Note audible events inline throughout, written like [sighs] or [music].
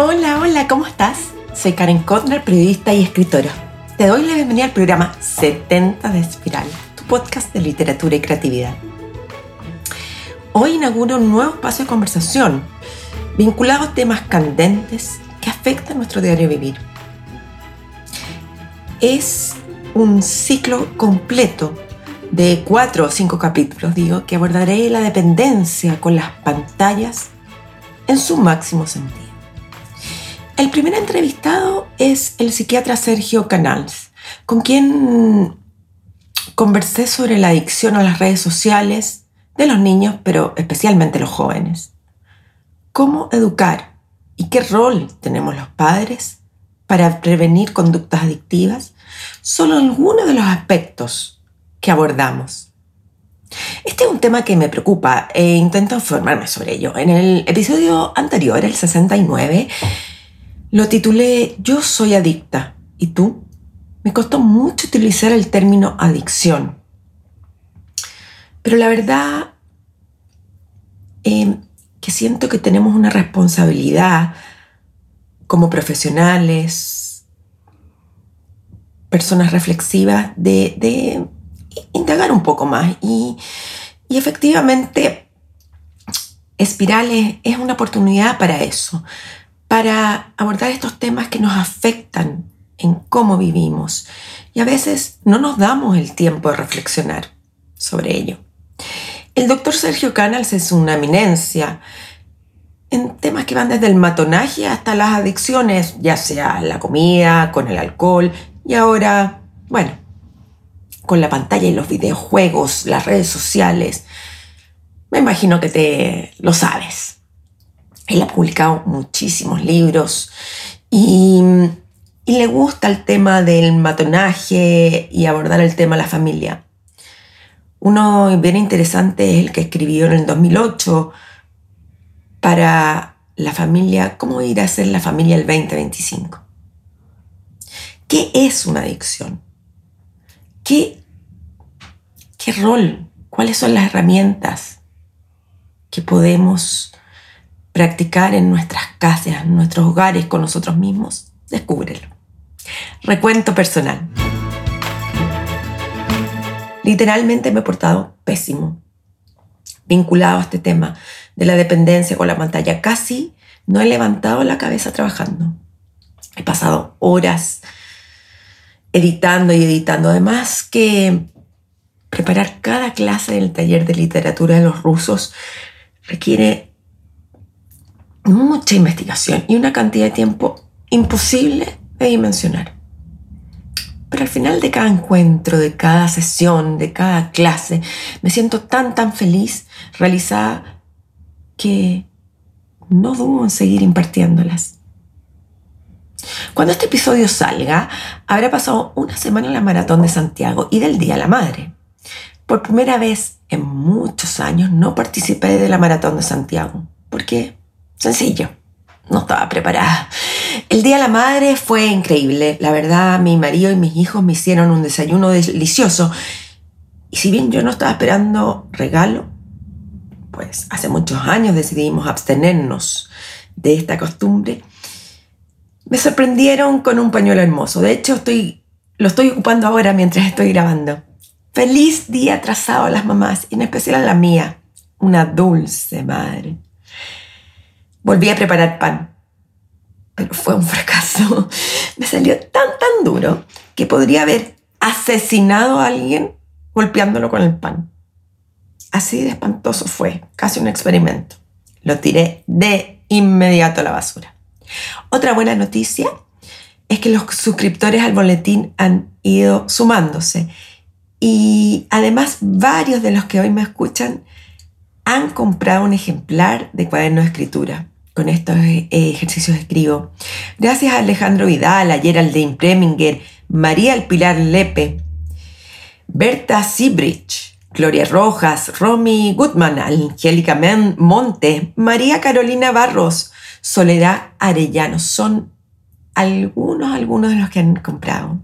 Hola, hola, ¿cómo estás? Soy Karen Kotner, periodista y escritora. Te doy la bienvenida al programa 70 de Espiral, tu podcast de literatura y creatividad. Hoy inauguro un nuevo espacio de conversación vinculado a temas candentes que afectan nuestro diario vivir. Es un ciclo completo de cuatro o cinco capítulos, digo, que abordaré la dependencia con las pantallas en su máximo sentido. El primer entrevistado es el psiquiatra Sergio Canals, con quien conversé sobre la adicción a las redes sociales de los niños, pero especialmente los jóvenes. ¿Cómo educar y qué rol tenemos los padres para prevenir conductas adictivas? Son algunos de los aspectos que abordamos. Este es un tema que me preocupa e intento informarme sobre ello. En el episodio anterior, el 69, lo titulé Yo soy adicta. ¿Y tú? Me costó mucho utilizar el término adicción. Pero la verdad eh, que siento que tenemos una responsabilidad como profesionales, personas reflexivas, de, indagar un poco más. Y efectivamente, Espirales es una oportunidad para eso, para abordar estos temas que nos afectan en cómo vivimos y a veces no nos damos el tiempo de reflexionar sobre ello. El doctor Sergio Canals es una eminencia en temas que van desde el matonaje hasta las adicciones, ya sea la comida, con el alcohol y ahora, bueno, con la pantalla y los videojuegos, las redes sociales. Me imagino que te lo sabes. Él ha publicado muchísimos libros y, le gusta el tema del matonaje y abordar el tema de la familia. Uno bien interesante es el que escribió en el 2008 para la familia, cómo ir a ser la familia el 2025. ¿Qué es una adicción? ¿Qué, qué rol? ¿Cuáles son las herramientas que podemos practicar en nuestras casas, en nuestros hogares, con nosotros mismos, descúbrelo. Recuento personal. Literalmente me he portado pésimo, vinculado a este tema de la dependencia con la pantalla. Casi no he levantado la cabeza trabajando. He pasado horas editando y editando. Además que preparar cada clase del taller de literatura de los rusos requiere mucha investigación y una cantidad de tiempo imposible de dimensionar. Pero al final de cada encuentro, de cada sesión, de cada clase, me siento tan, tan feliz, realizada, que no dudo en seguir impartiéndolas. Cuando este episodio salga, habrá pasado una semana en la Maratón de Santiago y del Día de la Madre. Por primera vez en muchos años no participé de la Maratón de Santiago. ¿Por qué? Sencillo. No estaba preparada. El Día de la Madre fue increíble. La verdad, mi marido y mis hijos me hicieron un desayuno delicioso. Y si bien yo no estaba esperando regalo, pues hace muchos años decidimos abstenernos de esta costumbre, me sorprendieron con un pañuelo hermoso. De hecho, estoy, lo estoy ocupando ahora mientras estoy grabando. Feliz día atrasado a las mamás, en especial a la mía, una dulce madre. Volví a preparar pan, pero fue un fracaso. Me salió tan, tan duro que podría haber asesinado a alguien golpeándolo con el pan. Así de espantoso fue, casi un experimento. Lo tiré de inmediato a la basura. Otra buena noticia es que los suscriptores al boletín han ido sumándose y además varios de los que hoy me escuchan han comprado un ejemplar de cuaderno de escritura. Con estos eh, ejercicios escribo. Gracias a Alejandro Vidal, a Geraldine Preminger, María El Pilar Lepe, Berta Siebrich, Gloria Rojas, Romy Goodman, Angélica Monte, María Carolina Barros, Soledad Arellano. Son algunos, algunos de los que han comprado.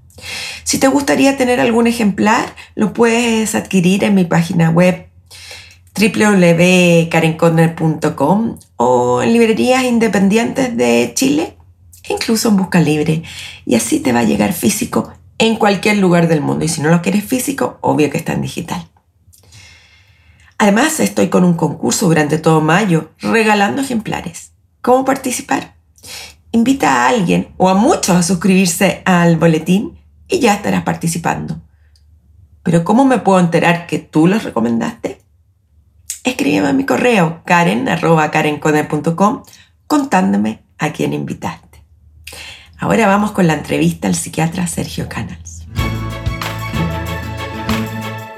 Si te gustaría tener algún ejemplar, lo puedes adquirir en mi página web www.karenconner.com o en librerías independientes de Chile e incluso en Busca Libre. Y así te va a llegar físico en cualquier lugar del mundo. Y si no lo quieres físico, obvio que está en digital. Además, estoy con un concurso durante todo mayo regalando ejemplares. ¿Cómo participar? Invita a alguien o a muchos a suscribirse al boletín y ya estarás participando. Pero ¿cómo me puedo enterar que tú los recomendaste? Escríbeme a mi correo karen.karencone.com contándome a quién invitaste. Ahora vamos con la entrevista al psiquiatra Sergio Canals.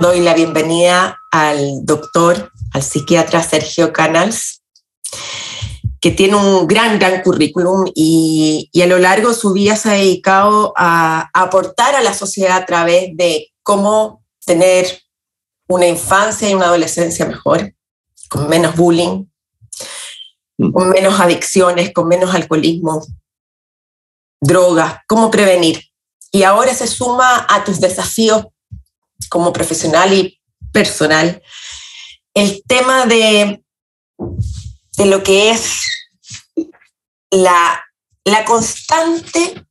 Doy la bienvenida al doctor, al psiquiatra Sergio Canals, que tiene un gran, gran currículum y, a lo largo de su vida se ha dedicado a, aportar a la sociedad a través de cómo tener una infancia y una adolescencia mejor, con menos bullying, mm. con menos adicciones, con menos alcoholismo, drogas, cómo prevenir. Y ahora se suma a tus desafíos como profesional y personal el tema de, de lo que es la, la constante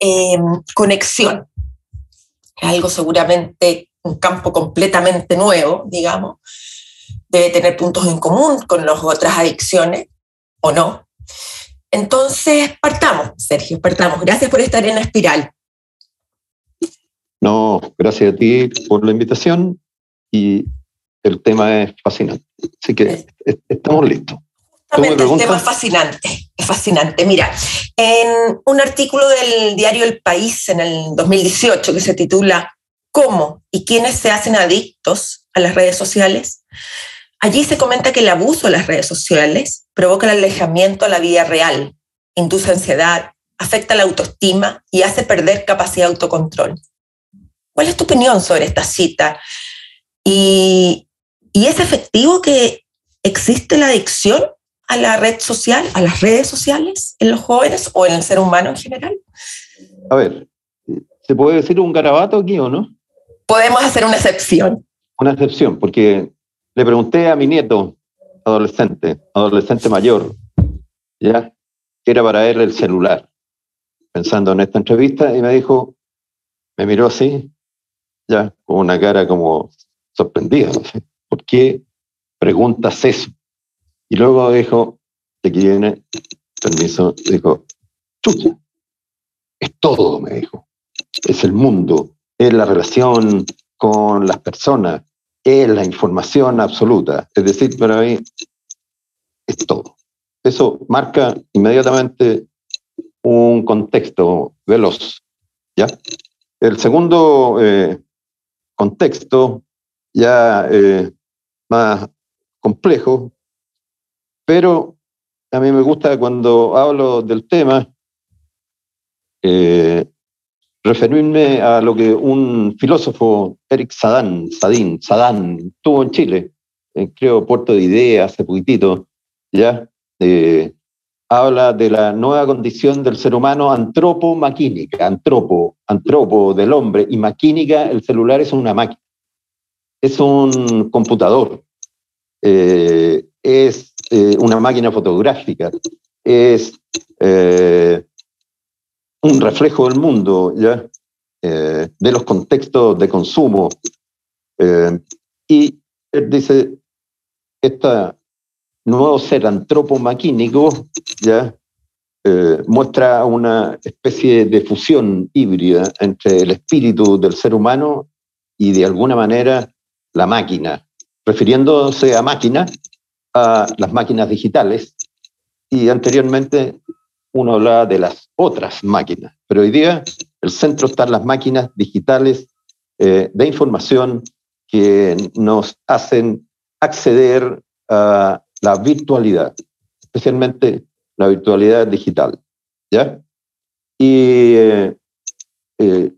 eh, conexión, algo seguramente un campo completamente nuevo, digamos, debe tener puntos en común con las otras adicciones, ¿o no? Entonces, partamos, Sergio, partamos. Gracias por estar en la espiral. No, gracias a ti por la invitación y el tema es fascinante. Así que estamos listos. El tema es fascinante, es fascinante. Mira, en un artículo del diario El País en el 2018 que se titula ¿Cómo y quiénes se hacen adictos a las redes sociales? Allí se comenta que el abuso de las redes sociales provoca el alejamiento a la vida real, induce ansiedad, afecta la autoestima y hace perder capacidad de autocontrol. ¿Cuál es tu opinión sobre esta cita? ¿Y, y es efectivo que existe la adicción a la red social, a las redes sociales en los jóvenes o en el ser humano en general? A ver, ¿se puede decir un garabato aquí o no? Podemos hacer una excepción. Una excepción, porque le pregunté a mi nieto, adolescente, adolescente mayor, ya, que era para él el celular, pensando en esta entrevista, y me dijo, me miró así, ya, con una cara como sorprendida, ¿por qué preguntas eso? Y luego dijo, de aquí viene, permiso, dijo, chucha, es todo, me dijo. Es el mundo, es la relación con las personas, es la información absoluta. Es decir, para mí es todo. Eso marca inmediatamente un contexto veloz. ¿ya? El segundo eh, contexto, ya eh, más complejo, pero a mí me gusta cuando hablo del tema eh, referirme a lo que un filósofo, Eric Sadán, Sadín, Sadán, tuvo en Chile, creo Puerto de Ideas, hace poquitito, ¿ya? Eh, habla de la nueva condición del ser humano antropo-maquínica, antropo, antropo del hombre, y maquínica, el celular es una máquina, es un computador, eh, es eh, una máquina fotográfica, es eh, un reflejo del mundo, ¿ya? Eh, de los contextos de consumo. y él dice, este nuevo ser antropomaquínico ya muestra una especie de fusión híbrida entre el espíritu del ser humano y de alguna manera la máquina, refiriéndose a máquina a las máquinas digitales y anteriormente uno hablaba de las otras máquinas, pero hoy día el centro están las máquinas digitales eh, de información que nos hacen acceder a la virtualidad, especialmente la virtualidad digital. ¿ya? Y eh, eh,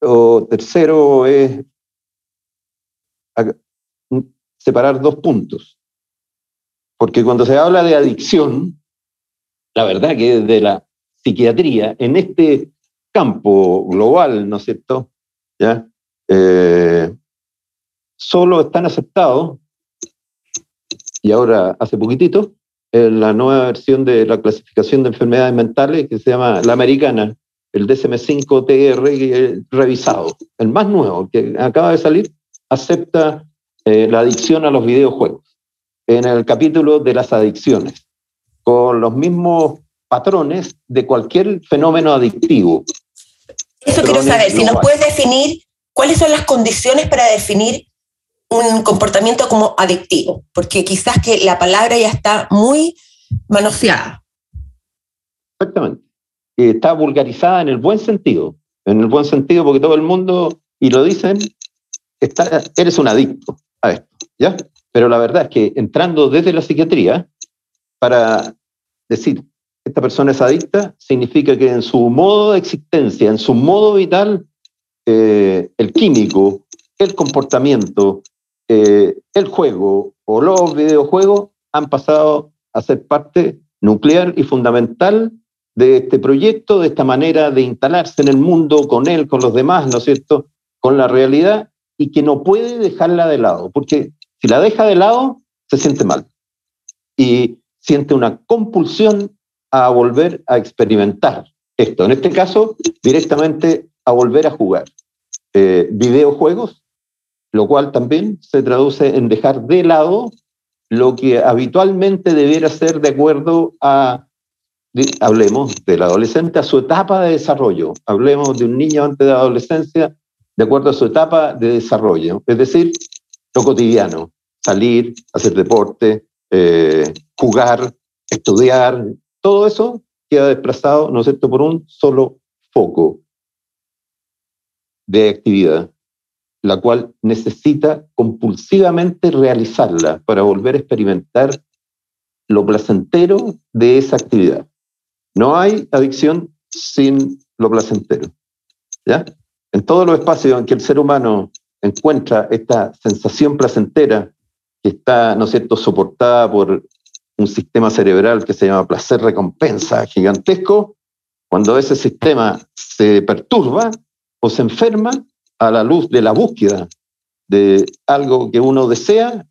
o tercero es separar dos puntos. Porque cuando se habla de adicción, la verdad que desde la psiquiatría, en este campo global, ¿no es cierto? ¿Ya? Eh, solo están aceptados, y ahora hace poquitito, la nueva versión de la clasificación de enfermedades mentales que se llama la americana, el DSM-5-TR revisado, el más nuevo, que acaba de salir, acepta eh, la adicción a los videojuegos en el capítulo de las adicciones, con los mismos patrones de cualquier fenómeno adictivo. Eso quiero saber, si nos puedes definir cuáles son las condiciones para definir un comportamiento como adictivo, porque quizás que la palabra ya está muy manoseada. Exactamente. Está vulgarizada en el buen sentido, en el buen sentido porque todo el mundo, y lo dicen, está, eres un adicto a esto, ¿ya? Pero la verdad es que entrando desde la psiquiatría, para decir, esta persona es adicta, significa que en su modo de existencia, en su modo vital, eh, el químico, el comportamiento, eh, el juego o los videojuegos han pasado a ser parte nuclear y fundamental de este proyecto, de esta manera de instalarse en el mundo con él, con los demás, ¿no es cierto?, con la realidad y que no puede dejarla de lado, porque si la deja de lado, se siente mal y siente una compulsión a volver a experimentar esto. En este caso, directamente a volver a jugar eh, videojuegos lo cual también se traduce en dejar de lado lo que habitualmente debiera ser de acuerdo a, hablemos del adolescente, a su etapa de desarrollo, hablemos de un niño antes de la adolescencia, de acuerdo a su etapa de desarrollo, es decir, lo cotidiano, salir, hacer deporte, eh, jugar, estudiar, todo eso queda desplazado, ¿no es por un solo foco de actividad la cual necesita compulsivamente realizarla para volver a experimentar lo placentero de esa actividad. No hay adicción sin lo placentero. ¿ya? En todos los espacios en que el ser humano encuentra esta sensación placentera está, ¿no es cierto?, soportada por un sistema cerebral que se llama placer-recompensa gigantesco, cuando ese sistema se perturba o se enferma, a la luz de la búsqueda de algo que uno desea,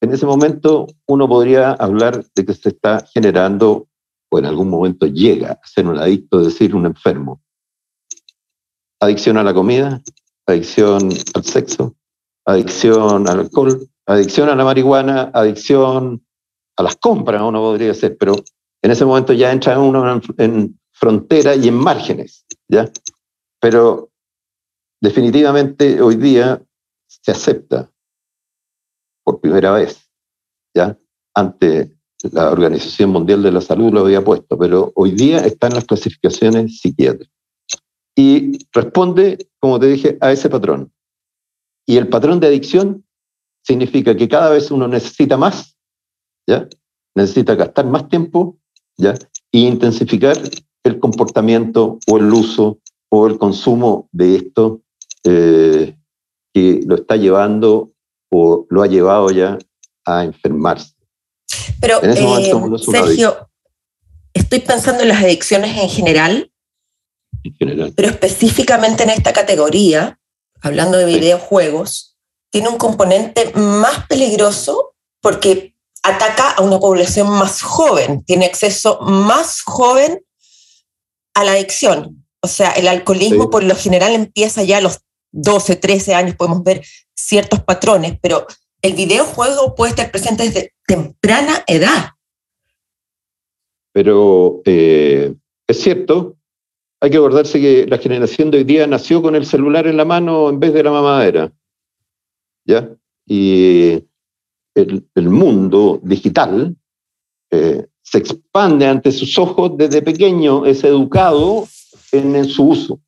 en ese momento uno podría hablar de que se está generando o en algún momento llega a ser un adicto, es decir, un enfermo. Adicción a la comida, adicción al sexo, adicción al alcohol, adicción a la marihuana, adicción a las compras, uno podría ser, pero en ese momento ya entra uno en frontera y en márgenes, ¿ya? Pero definitivamente hoy día se acepta por primera vez, ¿ya? Ante la Organización Mundial de la Salud lo había puesto, pero hoy día están las clasificaciones psiquiátricas. Y responde, como te dije, a ese patrón. Y el patrón de adicción significa que cada vez uno necesita más, ¿ya? Necesita gastar más tiempo, ¿ya? Y intensificar el comportamiento o el uso o el consumo de esto eh, que lo está llevando o lo ha llevado ya a enfermarse. Pero, eh, Sergio, estoy pensando en las adicciones en general, en general, pero específicamente en esta categoría, hablando de videojuegos, tiene un componente más peligroso porque ataca a una población más joven, tiene acceso más joven a la adicción. O sea, el alcoholismo por lo general empieza ya a los 12, 13 años podemos ver ciertos patrones, pero el videojuego puede estar presente desde temprana edad. Pero eh, es cierto, hay que acordarse que la generación de hoy día nació con el celular en la mano en vez de la mamadera. ¿Ya? Y el, mundo digital eh, se expande ante sus ojos desde pequeño, es educado en, en su uso.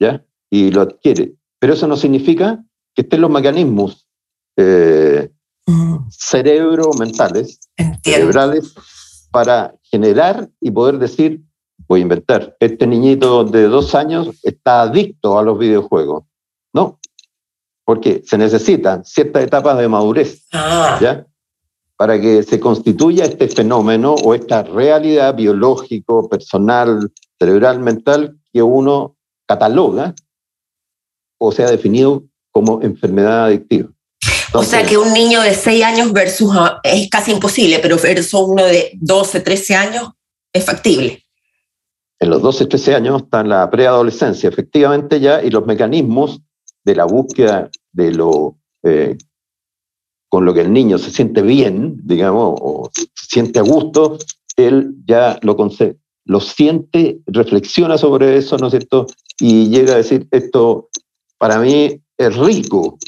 ¿Ya? y lo adquiere. Pero eso no significa que estén los mecanismos eh, mm. cerebro-mentales, cerebrales, para generar y poder decir, voy a inventar, este niñito de dos años está adicto a los videojuegos. Porque se necesitan ciertas etapas de madurez, ah. ¿ya? Para que se constituya este fenómeno o esta realidad biológico, personal, cerebral, mental que uno cataloga o sea definido como enfermedad adictiva. o sea que un niño de 6 años versus ah, es casi imposible, pero versus uno de 12, 13 años es factible. En los 12, 13 años está en la preadolescencia, efectivamente ya, y los mecanismos de la búsqueda de lo eh, con lo que el niño se siente bien, digamos, o se siente a gusto, él ya lo, lo siente, reflexiona sobre eso, ¿no es cierto? Y llega a decir, esto para mí es rico,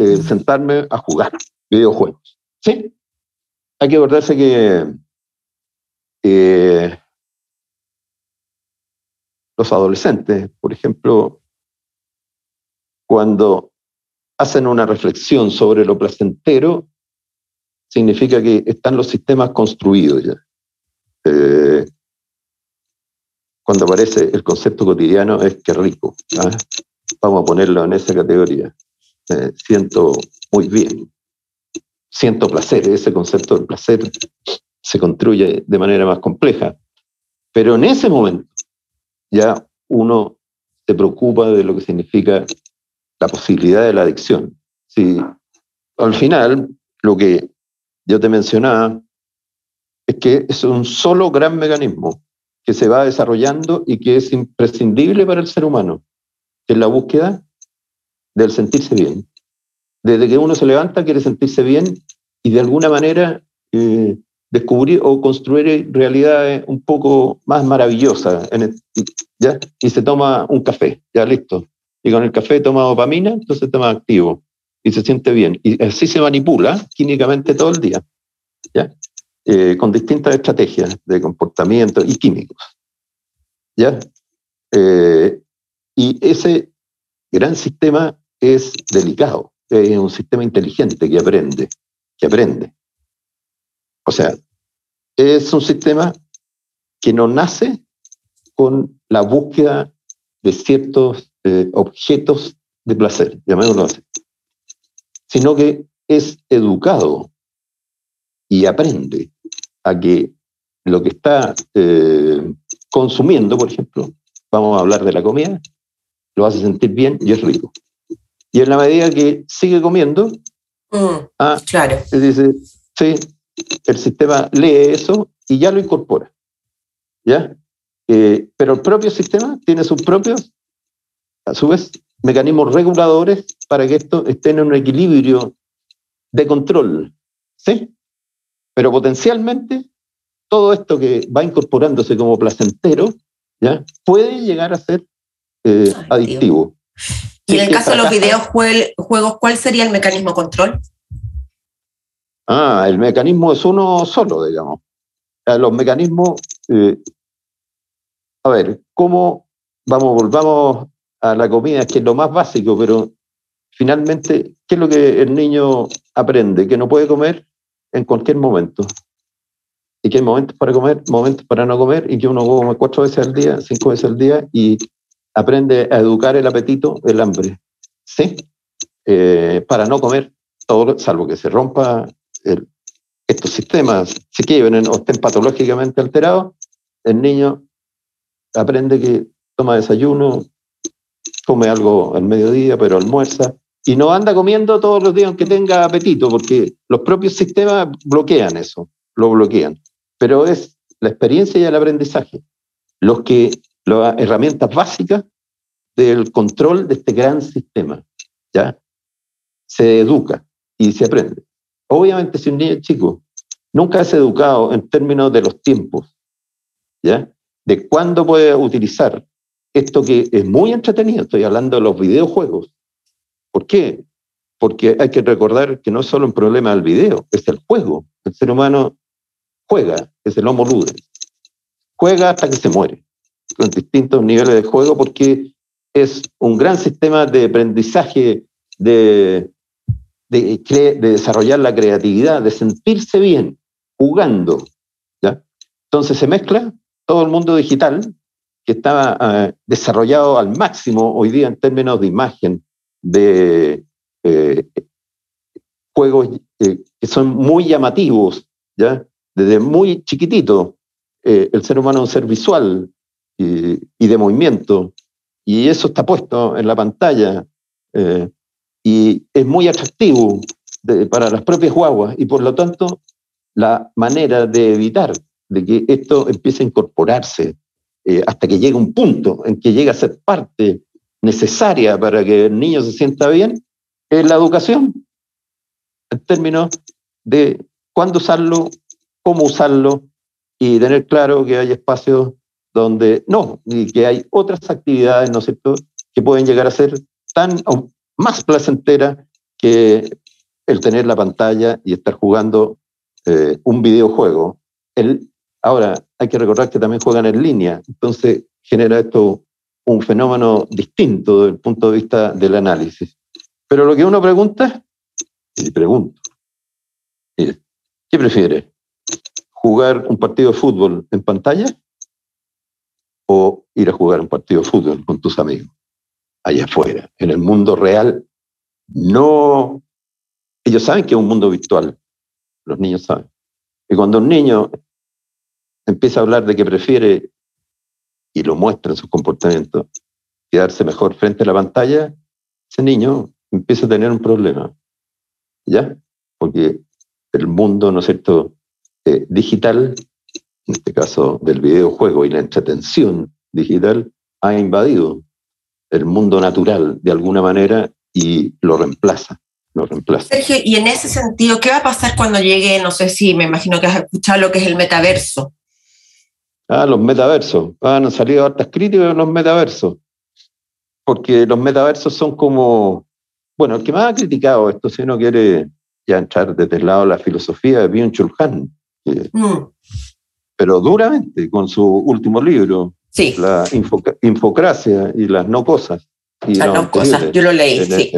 eh, sentarme a jugar videojuegos. ¿Sí? Hay que acordarse que eh, los adolescentes, por ejemplo, cuando hacen una reflexión sobre lo placentero, significa que están los sistemas construidos ya. Eh, cuando aparece el concepto cotidiano es que rico. ¿ah? Vamos a ponerlo en esa categoría. Eh, siento muy bien. Siento placer. Ese concepto del placer se construye de manera más compleja. Pero en ese momento ya uno se preocupa de lo que significa la posibilidad de la adicción. Si al final lo que yo te mencionaba es que es un solo gran mecanismo que se va desarrollando y que es imprescindible para el ser humano, que es la búsqueda del sentirse bien. Desde que uno se levanta quiere sentirse bien y de alguna manera eh, descubrir o construir realidades un poco más maravillosas. ¿ya? Y se toma un café, ya listo y con el café toma dopamina, entonces está más activo y se siente bien. Y así se manipula químicamente todo el día, ¿ya? Eh, con distintas estrategias de comportamiento y químicos. ¿ya? Eh, y ese gran sistema es delicado, es un sistema inteligente que aprende, que aprende. O sea, es un sistema que no nace con la búsqueda de ciertos eh, objetos de placer, llamémoslo así, sino que es educado y aprende a que lo que está eh, consumiendo, por ejemplo, vamos a hablar de la comida, lo hace sentir bien y es rico. Y en la medida que sigue comiendo, mm, ah, claro. dice, sí, el sistema lee eso y ya lo incorpora. ¿Ya? Eh, pero el propio sistema tiene sus propios a su vez, mecanismos reguladores para que esto esté en un equilibrio de control. ¿Sí? Pero potencialmente, todo esto que va incorporándose como placentero, ¿ya? puede llegar a ser eh, adictivo. Y en el caso de los videojuegos, ¿cuál sería el mecanismo de control? Ah, el mecanismo es uno solo, digamos. Los mecanismos, eh, a ver, ¿cómo vamos, volvamos a la comida, que es lo más básico, pero finalmente, ¿qué es lo que el niño aprende? Que no puede comer en cualquier momento. Y que hay momentos para comer, momentos para no comer, y que uno come cuatro veces al día, cinco veces al día, y aprende a educar el apetito, el hambre. ¿Sí? Eh, para no comer todo, salvo que se rompa estos sistemas, si quieren o estén patológicamente alterados, el niño aprende que toma desayuno, come algo al mediodía, pero almuerza, y no anda comiendo todos los días aunque tenga apetito, porque los propios sistemas bloquean eso, lo bloquean. Pero es la experiencia y el aprendizaje los que, las herramientas básicas del control de este gran sistema, ¿ya? Se educa y se aprende. Obviamente, si un niño chico nunca es educado en términos de los tiempos, ¿ya? De cuándo puede utilizar esto que es muy entretenido, estoy hablando de los videojuegos. ¿Por qué? Porque hay que recordar que no es solo un problema del video, es el juego. El ser humano juega, es el homo ludens. Juega hasta que se muere, con distintos niveles de juego, porque es un gran sistema de aprendizaje, de, de, de desarrollar la creatividad, de sentirse bien jugando. ¿ya? Entonces se mezcla todo el mundo digital que estaba ah, desarrollado al máximo hoy día en términos de imagen, de eh, juegos eh, que son muy llamativos, ¿ya? Desde muy chiquitito, eh, el ser humano es un ser visual y, y, de movimiento, y eso está puesto en la pantalla, y es muy atractivo, para las propias guaguas y por lo tanto la manera de evitar de que esto empiece a incorporarse eh, hasta que llegue un punto en que llegue a ser parte necesaria para que el niño se sienta bien es la educación en términos de cuándo usarlo, cómo usarlo y tener claro que hay espacios donde no, y que hay otras actividades, ¿no es cierto?, que pueden llegar a ser tan más placenteras que el tener la pantalla y estar jugando eh, un videojuego. El, ahora, hay que recordar que también juegan en línea, entonces genera esto un fenómeno distinto desde el punto de vista del análisis. Pero lo que uno pregunta, y pregunto, ¿qué prefiere? ¿Jugar un partido de fútbol en pantalla o ir a jugar un partido de fútbol con tus amigos? Allá afuera, en el mundo real, no... Ellos saben que es un mundo virtual, los niños saben. Y cuando un niño empieza a hablar de que prefiere, y lo muestra en su comportamiento, quedarse mejor frente a la pantalla, ese niño empieza a tener un problema. ¿Ya? Porque el mundo, ¿no es cierto?, eh, digital, en este caso del videojuego y la entretención digital, ha invadido el mundo natural de alguna manera y lo reemplaza. Lo reemplaza. Sergio, y en ese sentido, ¿qué va a pasar cuando llegue, no sé si me imagino que has escuchado lo que es el metaverso? Ah, los metaversos. Han salido hartas críticas de los metaversos. Porque los metaversos son como. Bueno, el que más ha criticado esto, si uno quiere ya entrar desde el lado de la filosofía de Byung-Chul Han, mm. pero duramente, con su último libro, sí. La Infocracia y las no cosas. Y las no, cosas, yo lo leí, sí.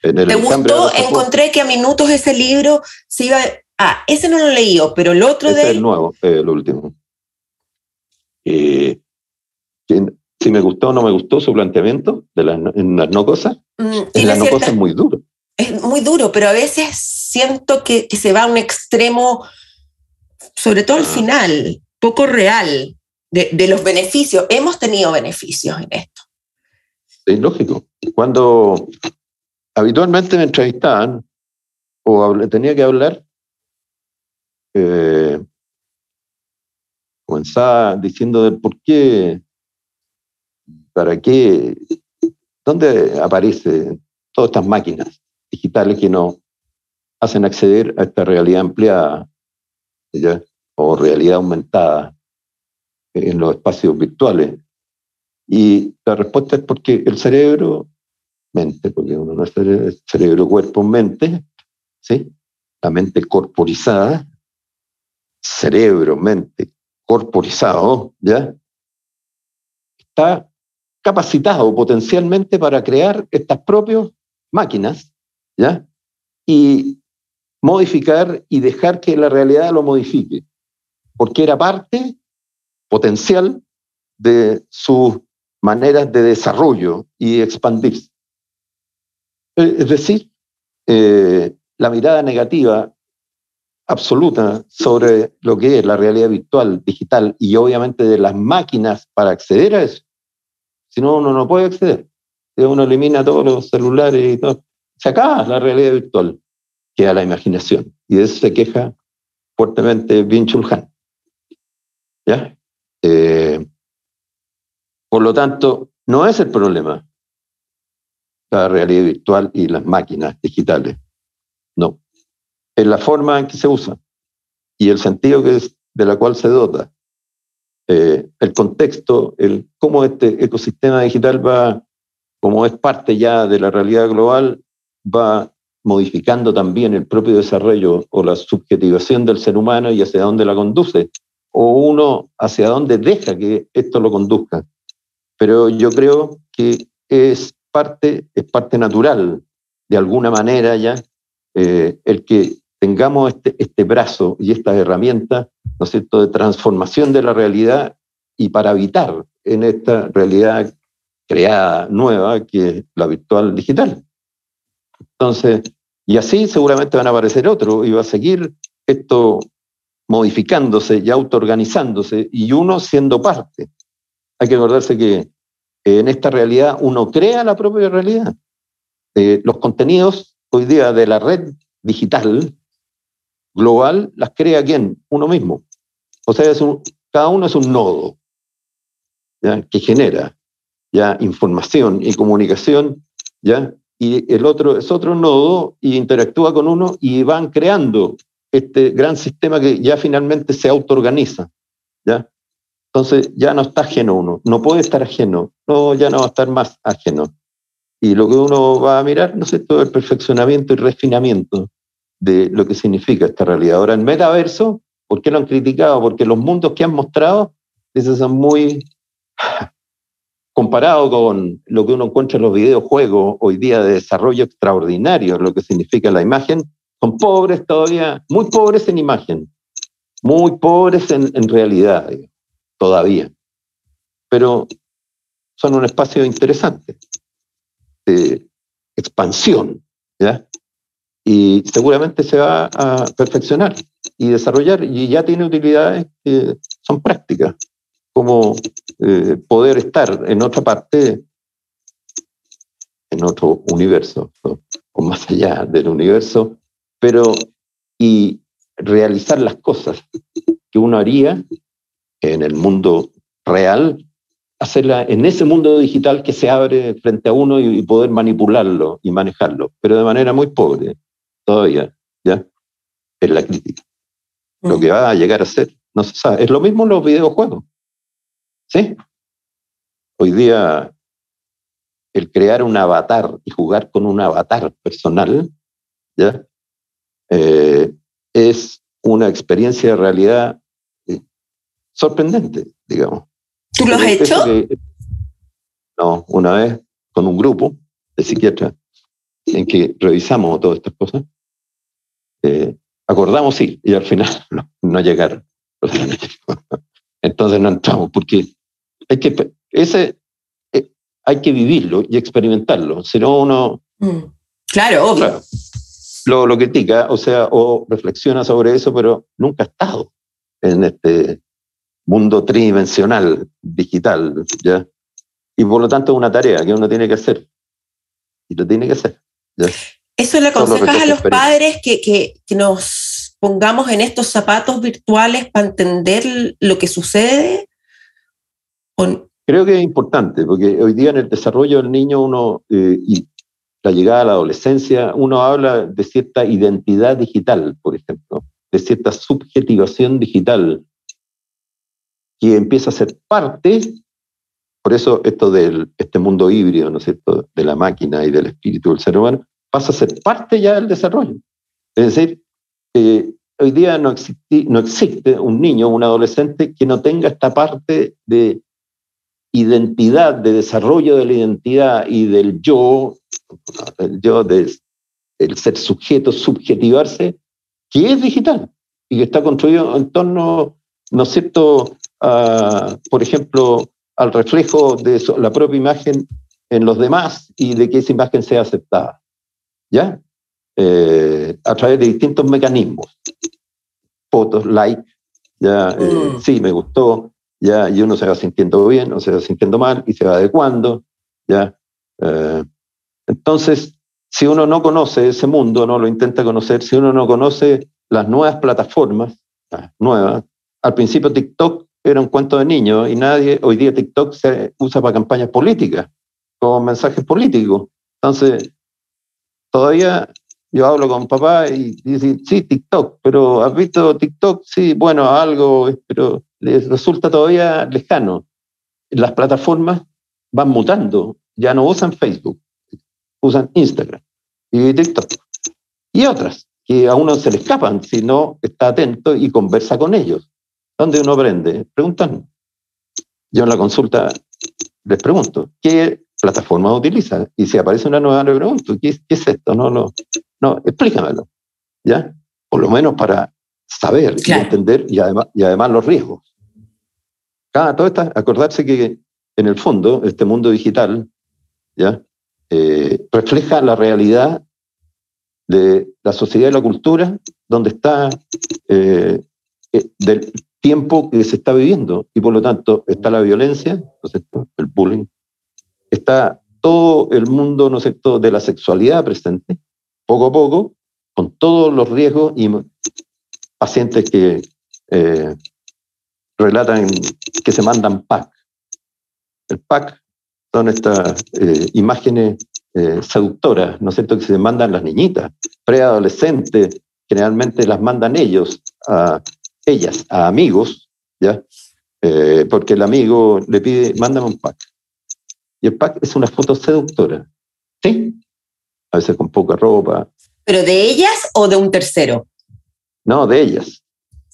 ¿Te gustó? Encontré que a minutos ese libro se iba. Ah, ese no lo leí, pero el otro ese de. Es el nuevo, el último. Eh, si me gustó o no me gustó su planteamiento de las, en las no cosas, mm, en las no cosas es muy duro. Es muy duro, pero a veces siento que, se va a un extremo, sobre todo al ah. final, poco real, de, de, los beneficios. Hemos tenido beneficios en esto. Es lógico. Cuando habitualmente me entrevistaban o tenía que hablar, eh, comenzaba diciendo de por qué, para qué, dónde aparecen todas estas máquinas digitales que nos hacen acceder a esta realidad ampliada o realidad aumentada en los espacios virtuales. Y la respuesta es porque el cerebro, mente, porque uno no es cerebro, cuerpo, mente, ¿sí? la mente corporizada, cerebro, mente, corporizado, ¿ya? Está capacitado potencialmente para crear estas propias máquinas, ¿ya? Y modificar y dejar que la realidad lo modifique, porque era parte potencial de sus maneras de desarrollo y expandirse. Es decir, eh, la mirada negativa absoluta sobre lo que es la realidad virtual, digital y obviamente de las máquinas para acceder a eso. Si no, uno no puede acceder. Si uno elimina todos los celulares y todo, se acaba la realidad virtual, queda la imaginación. Y de eso se queja fuertemente Bin Chulhan. ¿Ya? Eh, por lo tanto, no es el problema la realidad virtual y las máquinas digitales. No en la forma en que se usa y el sentido que es, de la cual se dota, eh, el contexto, el cómo este ecosistema digital va, como es parte ya de la realidad global, va modificando también el propio desarrollo o la subjetivación del ser humano y hacia dónde la conduce, o uno hacia dónde deja que esto lo conduzca. Pero yo creo que es parte, es parte natural, de alguna manera ya, eh, el que tengamos este, este brazo y estas herramientas, ¿no es cierto?, de transformación de la realidad y para habitar en esta realidad creada nueva que es la virtual digital. Entonces, y así seguramente van a aparecer otros y va a seguir esto modificándose y autoorganizándose y uno siendo parte. Hay que acordarse que en esta realidad uno crea la propia realidad. Eh, los contenidos hoy día de la red digital global las crea quién? Uno mismo. O sea, es un, cada uno es un nodo que genera ya información y comunicación, ¿ya? y el otro es otro nodo y interactúa con uno y van creando este gran sistema que ya finalmente se autoorganiza. ¿ya? Entonces ya no está ajeno uno, no puede estar ajeno, no, ya no va a estar más ajeno. Y lo que uno va a mirar, no sé, todo el perfeccionamiento y refinamiento de lo que significa esta realidad. Ahora, el metaverso, ¿por qué lo han criticado? Porque los mundos que han mostrado, esos son muy [sighs] comparado con lo que uno encuentra en los videojuegos hoy día de desarrollo extraordinario, lo que significa la imagen, son pobres todavía, muy pobres en imagen, muy pobres en, realidad, todavía. Pero son un espacio interesante de expansión, ¿ya? Y seguramente se va a perfeccionar y desarrollar, y ya tiene utilidades que son prácticas como eh, poder estar en otra parte, en otro universo, o más allá del universo, pero y realizar las cosas que uno haría en el mundo real, hacerla en ese mundo digital que se abre frente a uno y, poder manipularlo y manejarlo, pero de manera muy pobre todavía, ¿ya? Es la crítica. Lo mm. que va a llegar a ser, no se sabe. Es lo mismo en los videojuegos. ¿Sí? Hoy día el crear un avatar y jugar con un avatar personal, ¿ya? Eh, es una experiencia de realidad eh, sorprendente, digamos. ¿Tú lo has hecho? no, una vez con un grupo de psiquiatras en que revisamos todas estas cosas, eh, acordamos sí, y al final [laughs] no, no llegaron. [laughs] Entonces no entramos, porque hay que, ese, eh, hay que vivirlo y experimentarlo, si no uno... Mm. Claro, obvio. lo, lo critica, o sea, o reflexiona sobre eso, pero nunca ha estado en este mundo tridimensional, digital, ¿ya? Y por lo tanto es una tarea que uno tiene que hacer. Y lo tiene que hacer. ¿Eso le aconsejas a los padres que, que, que, nos pongamos en estos zapatos virtuales para entender lo que sucede? Creo que es importante, porque hoy día en el desarrollo del niño uno eh, y la llegada a la adolescencia, uno habla de cierta identidad digital, por ejemplo, de cierta subjetivación digital, que empieza a ser parte, por eso esto de este mundo híbrido, ¿no es cierto?, de la máquina y del espíritu del ser humano, pasa a ser parte ya del desarrollo. Es decir, hoy día no existe un niño, un adolescente que no tenga esta parte de identidad, de desarrollo de la identidad y del yo, el yo el ser sujeto, subjetivarse, que es digital y que está construido en torno, ¿no es cierto?, por ejemplo, al reflejo de la propia imagen en los demás y de que esa imagen sea aceptada. ¿Ya? Eh, a través de distintos mecanismos. Fotos, like, ya, eh, mm. sí, me gustó, ¿ya? y uno se va sintiendo bien o se va sintiendo mal y se va adecuando. ¿ya? Eh, entonces, si uno no conoce ese mundo, no lo intenta conocer, si uno no conoce las nuevas plataformas, nuevas, al principio TikTok era un cuento de niños y nadie, hoy día TikTok se usa para campañas políticas, con mensajes políticos. Entonces, todavía yo hablo con papá y dice, sí, TikTok, pero ¿has visto TikTok? Sí, bueno, algo, pero les resulta todavía lejano. Las plataformas van mutando, ya no usan Facebook, usan Instagram y TikTok. Y otras, que a uno se le escapan si no está atento y conversa con ellos. ¿Dónde uno aprende? Preguntan. Yo en la consulta les pregunto, ¿qué plataforma utiliza? Y si aparece una nueva, le pregunto, ¿qué, es esto? No, no, no, explícamelo. ¿Ya? Por lo menos para saber y entender y además, y además los riesgos. Todo esto, acordarse que en el fondo este mundo digital ¿ya? Eh, refleja la realidad de la sociedad y la cultura donde está eh, eh, del tiempo que se está viviendo y por lo tanto está la violencia, el bullying, está todo el mundo ¿no de la sexualidad presente, poco a poco, con todos los riesgos y pacientes que eh, relatan que se mandan PAC. El PAC son estas eh, imágenes eh, seductoras, ¿no es cierto?, que se mandan las niñitas, preadolescentes, generalmente las mandan ellos, a ellas, a amigos, ¿ya? porque el amigo le pide, mándame un pack. Y el pack es una foto seductora, ¿sí? A veces con poca ropa. ¿Pero de ellas o de un tercero? No, de ellas.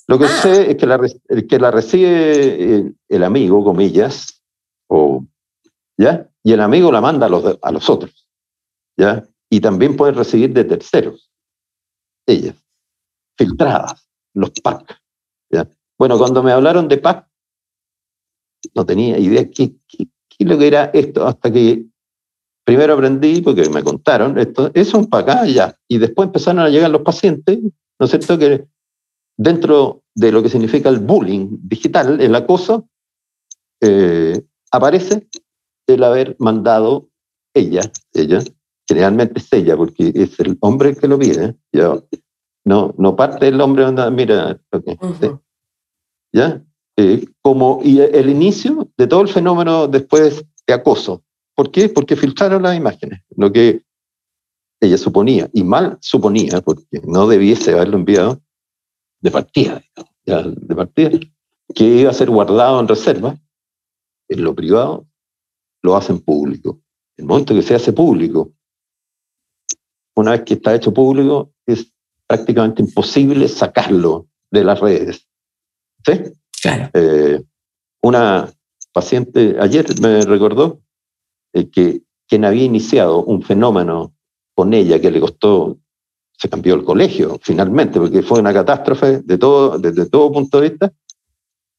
Lo que ah. sé es que la, que la recibe el, amigo, comillas, o, ¿ya? Y el amigo la manda a los, a los otros, ¿ya? Y también puede recibir de terceros, ellas, filtradas, los packs, ¿ya? Bueno, cuando me hablaron de pack, no tenía idea qué, qué, qué lo que era esto, hasta que primero aprendí, porque me contaron, esto es un pack, ah, ya, y después empezaron a llegar los pacientes, ¿no es cierto?, que dentro de lo que significa el bullying digital, el acoso, eh, aparece el haber mandado ella, ella, generalmente es ella, porque es el hombre que lo pide, ¿ya? No, no parte el hombre, mira, ¿ya? Eh, como y el inicio de todo el fenómeno después de acoso. ¿Por qué? Porque filtraron las imágenes, lo que ella suponía, y mal suponía, porque no debiese haberlo enviado, de partida, de partida, que iba a ser guardado en reserva, en lo privado, lo hacen público. El momento que se hace público, una vez que está hecho público, es prácticamente imposible sacarlo de las redes. ¿Sí? Eh, una paciente ayer me recordó eh, que quien había iniciado un fenómeno con ella que le costó se cambió el colegio finalmente, porque fue una catástrofe de todo, desde todo punto de vista,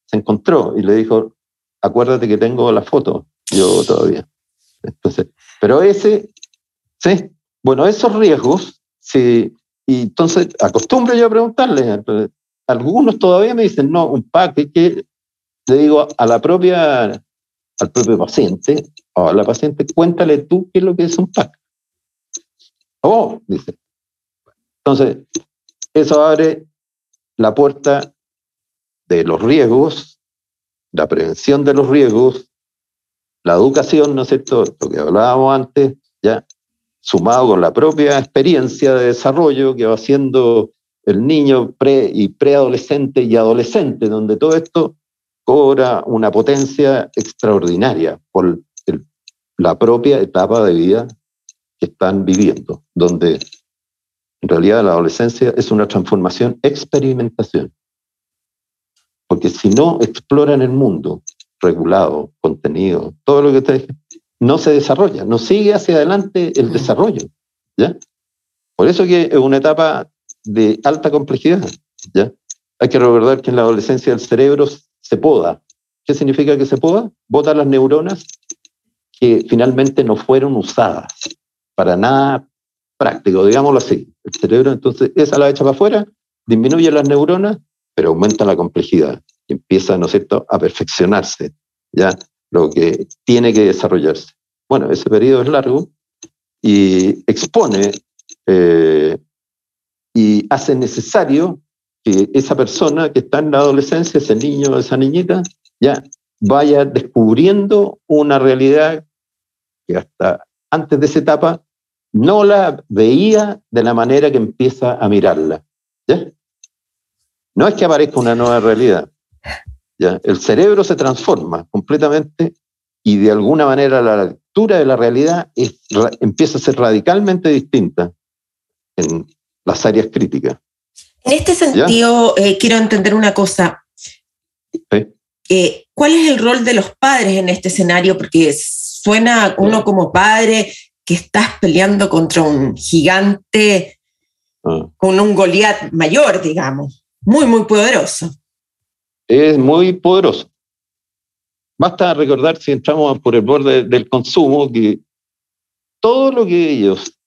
se encontró y le dijo, acuérdate que tengo la foto, yo todavía. Entonces, pero ese, sí, bueno, esos riesgos, sí, y entonces acostumbro yo a preguntarle, algunos todavía me dicen, no, un pack, que le digo a la propia, al propio paciente, o a la paciente, cuéntale tú qué es lo que es un pack. Oh, dice, entonces, eso abre la puerta de los riesgos, la prevención de los riesgos, la educación, ¿no es cierto? Lo que hablábamos antes, ya sumado con la propia experiencia de desarrollo que va haciendo el niño pre y preadolescente y adolescente, donde todo esto cobra una potencia extraordinaria por la propia etapa de vida que están viviendo, donde en realidad la adolescencia es una transformación, experimentación. Porque si no exploran el mundo regulado, contenido, todo lo que ustedes no se desarrolla, no sigue hacia adelante el desarrollo. ¿ya? Por eso que es una etapa de alta complejidad. ¿ya? Hay que recordar que en la adolescencia el cerebro se poda. ¿Qué significa que se poda? Bota las neuronas que finalmente no fueron usadas para nada práctico, digámoslo así. El cerebro, entonces, esa la echa para afuera, disminuye las neuronas, pero aumenta la complejidad empieza, ¿no es cierto?, a perfeccionarse, ¿ya? Lo que tiene que desarrollarse. Bueno, ese periodo es largo y expone eh, y hace necesario que esa persona que está en la adolescencia, ese niño o esa niñita, ya vaya descubriendo una realidad que hasta antes de esa etapa no la veía de la manera que empieza a mirarla. No es que aparezca una nueva realidad. El cerebro se transforma completamente y de alguna manera la lectura de la realidad empieza a ser radicalmente distinta las áreas críticas. En este sentido, eh, quiero entender una cosa. Eh, ¿Cuál es el rol de los padres en este escenario? Porque suena uno como padre que estás peleando contra un gigante ah. con un Goliat mayor, digamos, muy, muy poderoso. Es muy poderoso. Basta recordar, si entramos por el borde del consumo, que todo lo que ellos,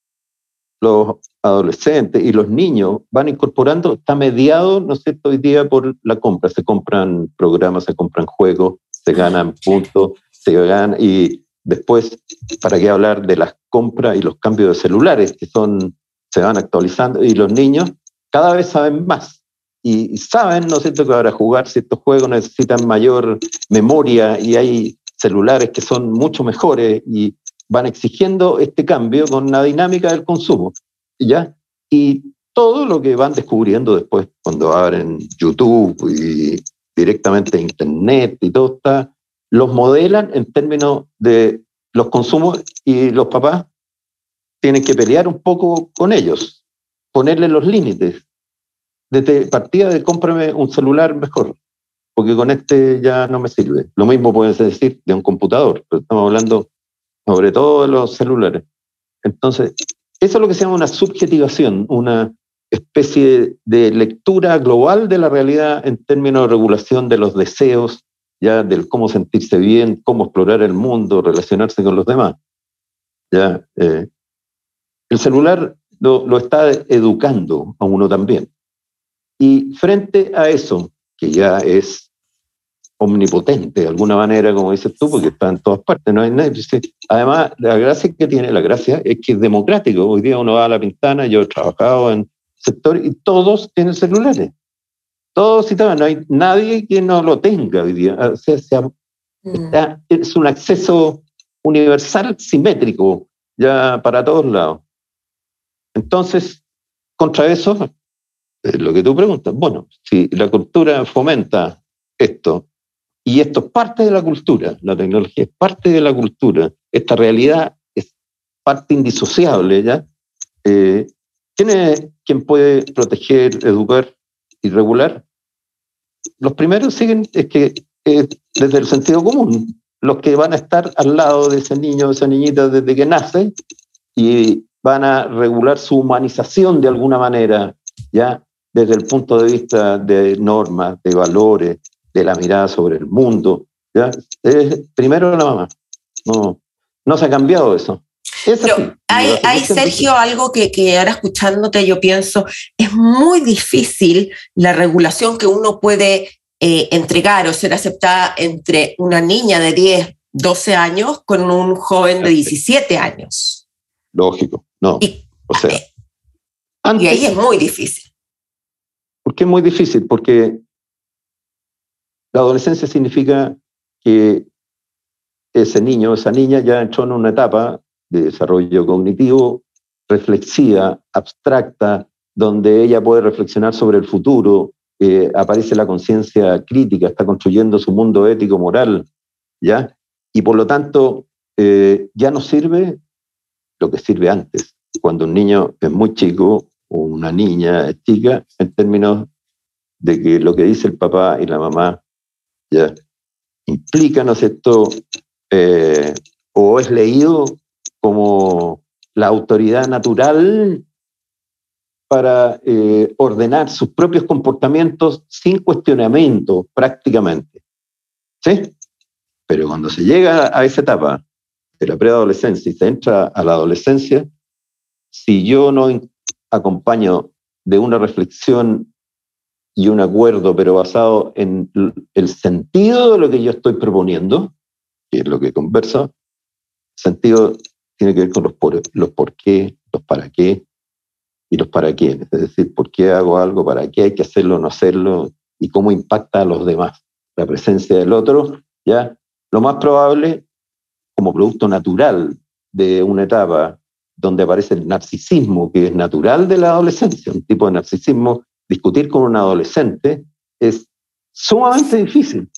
los adolescentes y los niños, van incorporando está mediado, ¿no es cierto?, hoy día por la compra. Se compran programas, se compran juegos, se ganan puntos, se ganan y Después, ¿para qué hablar de las compras y los cambios de celulares, que son se van actualizando y los niños cada vez saben más y, saben, ¿no es cierto?, que para jugar ciertos juegos necesitan mayor memoria y hay celulares que son mucho mejores y van exigiendo este cambio con la dinámica del consumo, ¿ya? Y todo lo que van descubriendo después cuando abren YouTube y directamente Internet y todo está, los modelan en términos de los consumos y los papás tienen que pelear un poco con ellos, ponerle los límites. Desde partida de cómprame un celular mejor, porque con este ya no me sirve. Lo mismo puede decir de un computador, pero estamos hablando sobre todo los celulares. Entonces, eso es lo que se llama una subjetivación, una especie de lectura global de la realidad en términos de regulación de los deseos, ya del cómo sentirse bien, cómo explorar el mundo, relacionarse con los demás. Ya, eh, el celular lo, lo, está educando a uno también. Y frente a eso, que ya es omnipotente de alguna manera, como dices tú, porque está en todas partes, no hay nadie. Además, la gracia que tiene, la gracia es que es democrático. Hoy día uno va a la pintana, yo he trabajado en sector y todos tienen celulares. Todos y todas, no hay nadie que no lo tenga hoy día. O sea, mm. es un acceso universal simétrico ya para todos lados. Entonces, contra eso, lo que tú preguntas, bueno, si la cultura fomenta esto, y esto es parte de la cultura, la tecnología es parte de la cultura, esta realidad es parte indisociable, ¿ya? Eh, ¿Quién quien puede proteger, educar y regular? Los primeros siguen, es que desde el sentido común, los que van a estar al lado de ese niño o esa niñita desde que nace y van a regular su humanización de alguna manera, ya desde el punto de vista de normas, de valores, de la mirada sobre el mundo. ¿ya? Es primero la mamá. No, no se ha cambiado eso. Pero hay, hay, Sergio, algo que, que, ahora escuchándote yo pienso, es muy difícil la regulación que uno puede eh, entregar o ser aceptada entre una niña de 10, 12 años con un joven de 17 años. Lógico, no. Y, o sea, y ahí es muy difícil. ¿Por qué es muy difícil? Porque la adolescencia significa que ese niño, esa niña ya entró en una etapa de desarrollo cognitivo reflexiva, abstracta, donde ella puede reflexionar sobre el futuro, eh, aparece la conciencia crítica, está construyendo su mundo ético, moral, ¿ya? Y por lo tanto, eh, ya no sirve lo que sirve antes, cuando un niño es muy chico o una niña es chica, en términos de que lo que dice el papá y la mamá ¿ya? implica, ¿no es cierto?, eh, o es leído como la autoridad natural para eh, ordenar sus propios comportamientos sin cuestionamiento prácticamente. ¿Sí? Pero cuando se llega a esa etapa de la preadolescencia y se entra a la adolescencia, si yo no acompaño de una reflexión y un acuerdo, pero basado en el sentido de lo que yo estoy proponiendo, que es lo que converso, sentido tiene que ver con los por, los por qué, los para qué y los para quiénes. Es decir, por qué hago algo, para qué hay que hacerlo o no hacerlo y cómo impacta a los demás. La presencia del otro, ya, lo más probable, como producto natural de una etapa donde aparece el narcisismo, que es natural de la adolescencia, un tipo de narcisismo discutir con un adolescente es sumamente difícil.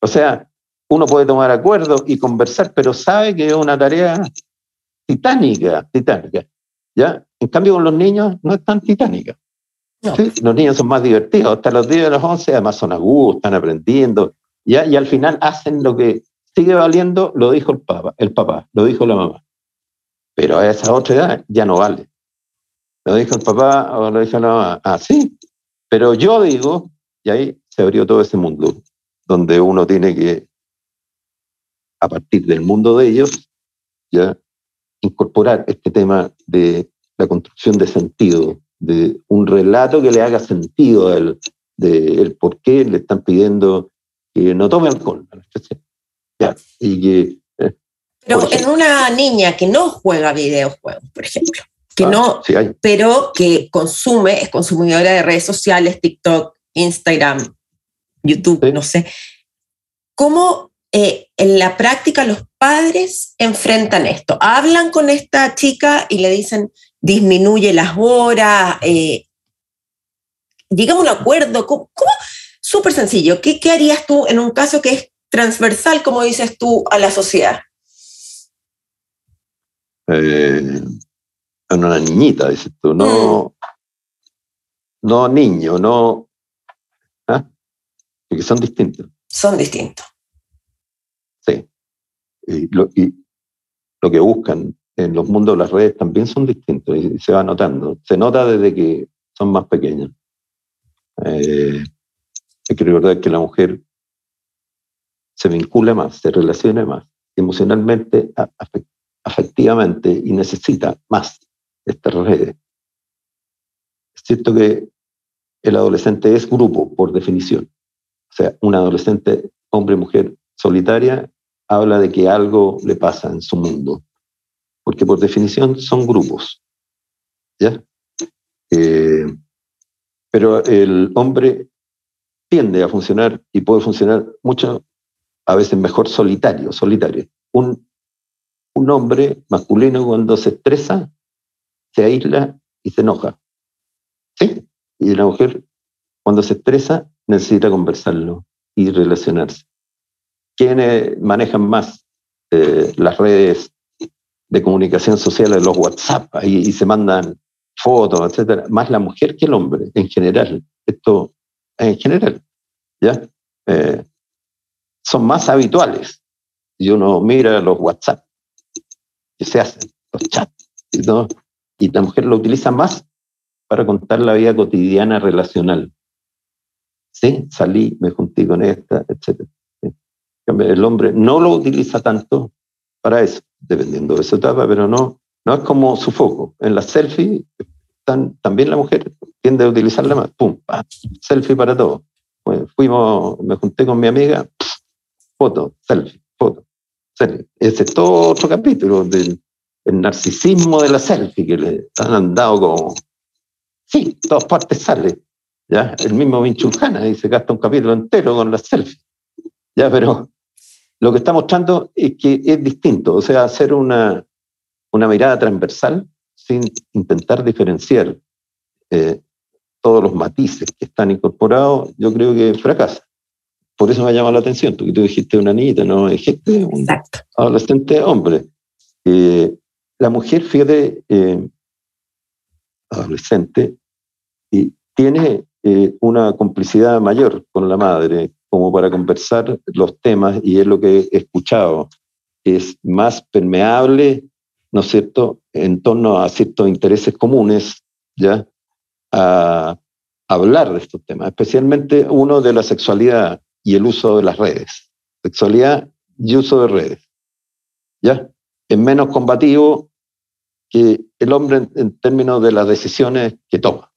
O sea, uno puede tomar acuerdos y conversar, pero sabe que es una tarea titánica, titánica. ¿ya? En cambio, con los niños no es tan titánica. Los niños son más divertidos, hasta los días de los 11 además son agudos, están aprendiendo, ¿ya? y al final hacen lo que sigue valiendo, lo dijo el papá, el papá, lo dijo la mamá. Pero a esa otra edad ya no vale. Lo dijo el papá o lo dijo la mamá. Ah, sí, pero yo digo, y ahí se abrió todo ese mundo, donde uno tiene que, a partir del mundo de ellos, ya incorporar este tema de la construcción de sentido, de un relato que le haga sentido al de el por qué le están pidiendo que no tome alcohol. Ya, y que, eh, Pero en una niña que no juega videojuegos, por ejemplo, que ah, no, pero que consume, es consumidora de redes sociales, TikTok, Instagram, YouTube, no sé. ¿Cómo eh, en la práctica los padres enfrentan esto? Hablan con esta chica y le dicen, disminuye las horas, eh, llegamos a un acuerdo. ¿Cómo? Súper sencillo. ¿Qué, ¿Qué harías tú en un caso que es transversal, como dices tú, a la sociedad? Eh, una niñita, dices tú, no, mm. no niño, no. ¿ah? Porque son distintos. Son distintos. Sí. Y lo, que buscan en los mundos de las redes también son distintos y se va notando. Se nota desde que son más pequeños. Eh, hay que recordar que la mujer se vincula más, se relaciona más emocionalmente, afectivamente y necesita más estas redes. Es cierto que el adolescente es grupo por definición. O sea, un adolescente, hombre, mujer, solitaria, habla de que algo le pasa en su mundo. Porque por definición son grupos. ¿Ya? Eh, pero el hombre tiende a funcionar y puede funcionar mucho, a veces mejor solitario, solitario. Un, un hombre masculino cuando se estresa, se aísla y se enoja. ¿Sí? Y la mujer cuando se estresa necesita conversarlo y relacionarse. ¿Quiénes manejan más eh, las redes de comunicación social, los WhatsApp, y, se mandan fotos, etcétera? Más la mujer que el hombre, en general. Esto en general. ¿ya? Eh, son más habituales. Y uno mira los WhatsApp que se hacen, los chats, ¿no? Y la mujer lo utiliza más para contar la vida cotidiana relacional. Sí, salí, me junté con esta, etc. El hombre no lo utiliza tanto para eso, dependiendo de su etapa, pero no, no es como su foco. En la selfie, también la mujer tiende a utilizarla más. Pum, selfie para todo. fuimos, me junté con mi amiga, foto, selfie, foto, selfie. Ese es todo otro capítulo del narcisismo de la selfie que le han dado como. Sí, todas partes sale. ¿ya? El mismo Vinchujana se gasta un capítulo entero con la selfie. ¿ya? Pero lo que está mostrando es que es distinto, o sea, hacer una, una mirada transversal sin intentar diferenciar eh, todos los matices que están incorporados, yo creo que fracasa. Por eso me llama la atención, porque tú dijiste una niñita, no dijiste un adolescente hombre. Eh, la mujer, fíjate, eh, adolescente, y tiene una complicidad mayor con la madre, como para conversar los temas, y es lo que he escuchado. Es más permeable ¿no es cierto?, en torno a ciertos intereses comunes, ¿ya?, a hablar de estos temas, especialmente uno de la sexualidad y el uso de las redes. Sexualidad y uso de redes, ¿ya? Es menos combativo que el hombre en, términos de las decisiones que toma,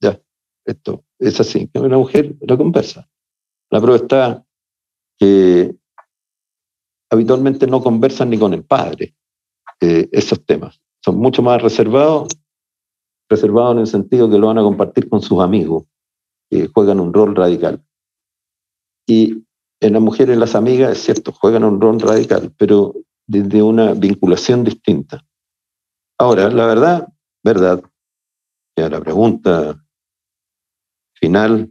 ¿ya? Esto es así, que una mujer lo conversa. La prueba está que habitualmente no conversan ni con el padre, eh, esos temas. Son mucho más reservados, reservados en el sentido que lo van a compartir con sus amigos, que juegan un rol radical. Y en las mujeres, las amigas, es cierto, juegan un rol radical, pero desde una vinculación distinta. Ahora, la verdad, verdad, y a la pregunta final,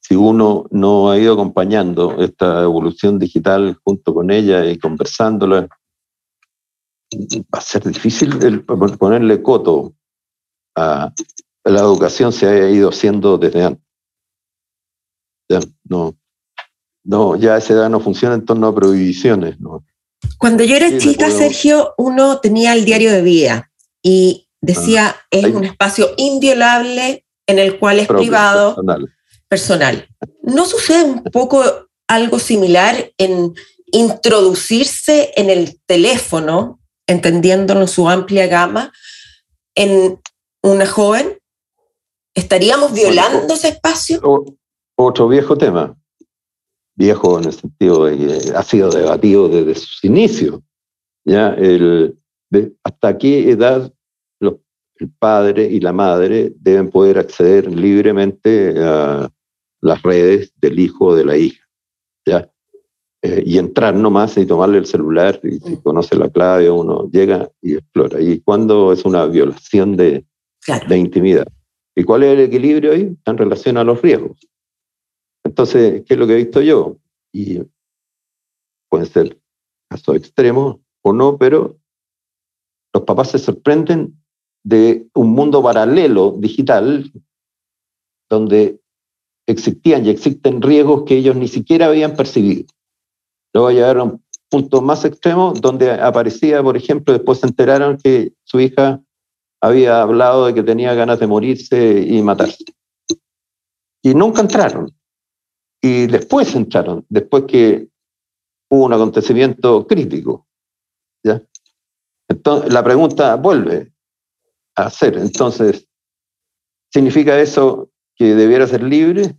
si uno no ha ido acompañando esta evolución digital junto con ella y conversándola, va a ser difícil ponerle coto a la educación se ha ido haciendo desde antes. Ya, no, no, ya esa edad no funciona en torno a prohibiciones. ¿no? Cuando yo era chica, Sergio, uno tenía el diario de vida y decía, ah, es un espacio inviolable en el cual es privado, personal. personal. ¿No sucede un poco algo similar en introducirse en el teléfono entendiéndolo en su amplia gama, en una joven? ¿Estaríamos violando ese espacio? Otro viejo tema, viejo en el sentido de que ha sido debatido desde sus inicios. ¿ya? El, de hasta qué edad el padre y la madre deben poder acceder libremente a las redes del hijo o de la hija. ¿ya? Eh, y entrar nomás y tomarle el celular y si conoce la clave uno llega y explora. ¿Y cuándo es una violación de, de intimidad? ¿Y cuál es el equilibrio ahí en relación a los riesgos? Entonces, ¿qué es lo que he visto yo? Y pueden ser casos extremos o no, pero los papás se sorprenden de un mundo paralelo digital donde existían y existen riesgos que ellos ni siquiera habían percibido. Luego llegaron a un punto más extremo donde aparecía, por ejemplo, después se enteraron que su hija había hablado de que tenía ganas de morirse y matarse. Y nunca entraron. Y después entraron, después que hubo un acontecimiento crítico. ¿ya? Entonces, la pregunta vuelve a hacer. Entonces, ¿significa eso que debiera ser libre?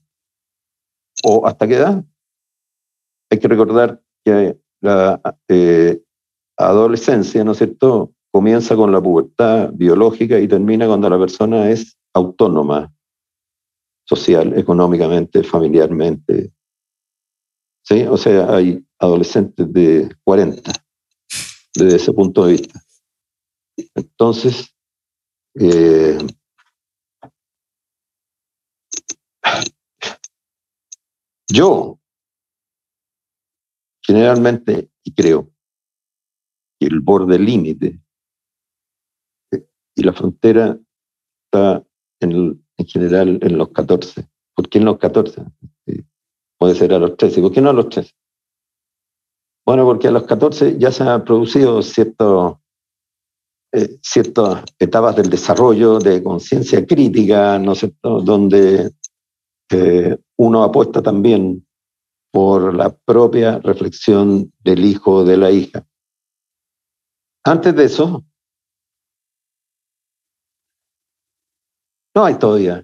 ¿O hasta qué edad? Hay que recordar que la eh, adolescencia, ¿no es cierto?, comienza con la pubertad biológica y termina cuando la persona es autónoma, social, económicamente, familiarmente. ¿Sí? O sea, hay adolescentes de 40 desde ese punto de vista. Entonces, eh, yo generalmente, y creo, que el borde límite y la frontera está en, general en los 14. ¿Por qué en los 14? Puede ser a los 13. ¿Por qué no a los 13? Bueno, porque a los 14 ya se han producido ciertos eh, ciertas etapas del desarrollo de conciencia crítica, ¿no es cierto?, donde eh, uno apuesta también por la propia reflexión del hijo o de la hija. Antes de eso, no hay todavía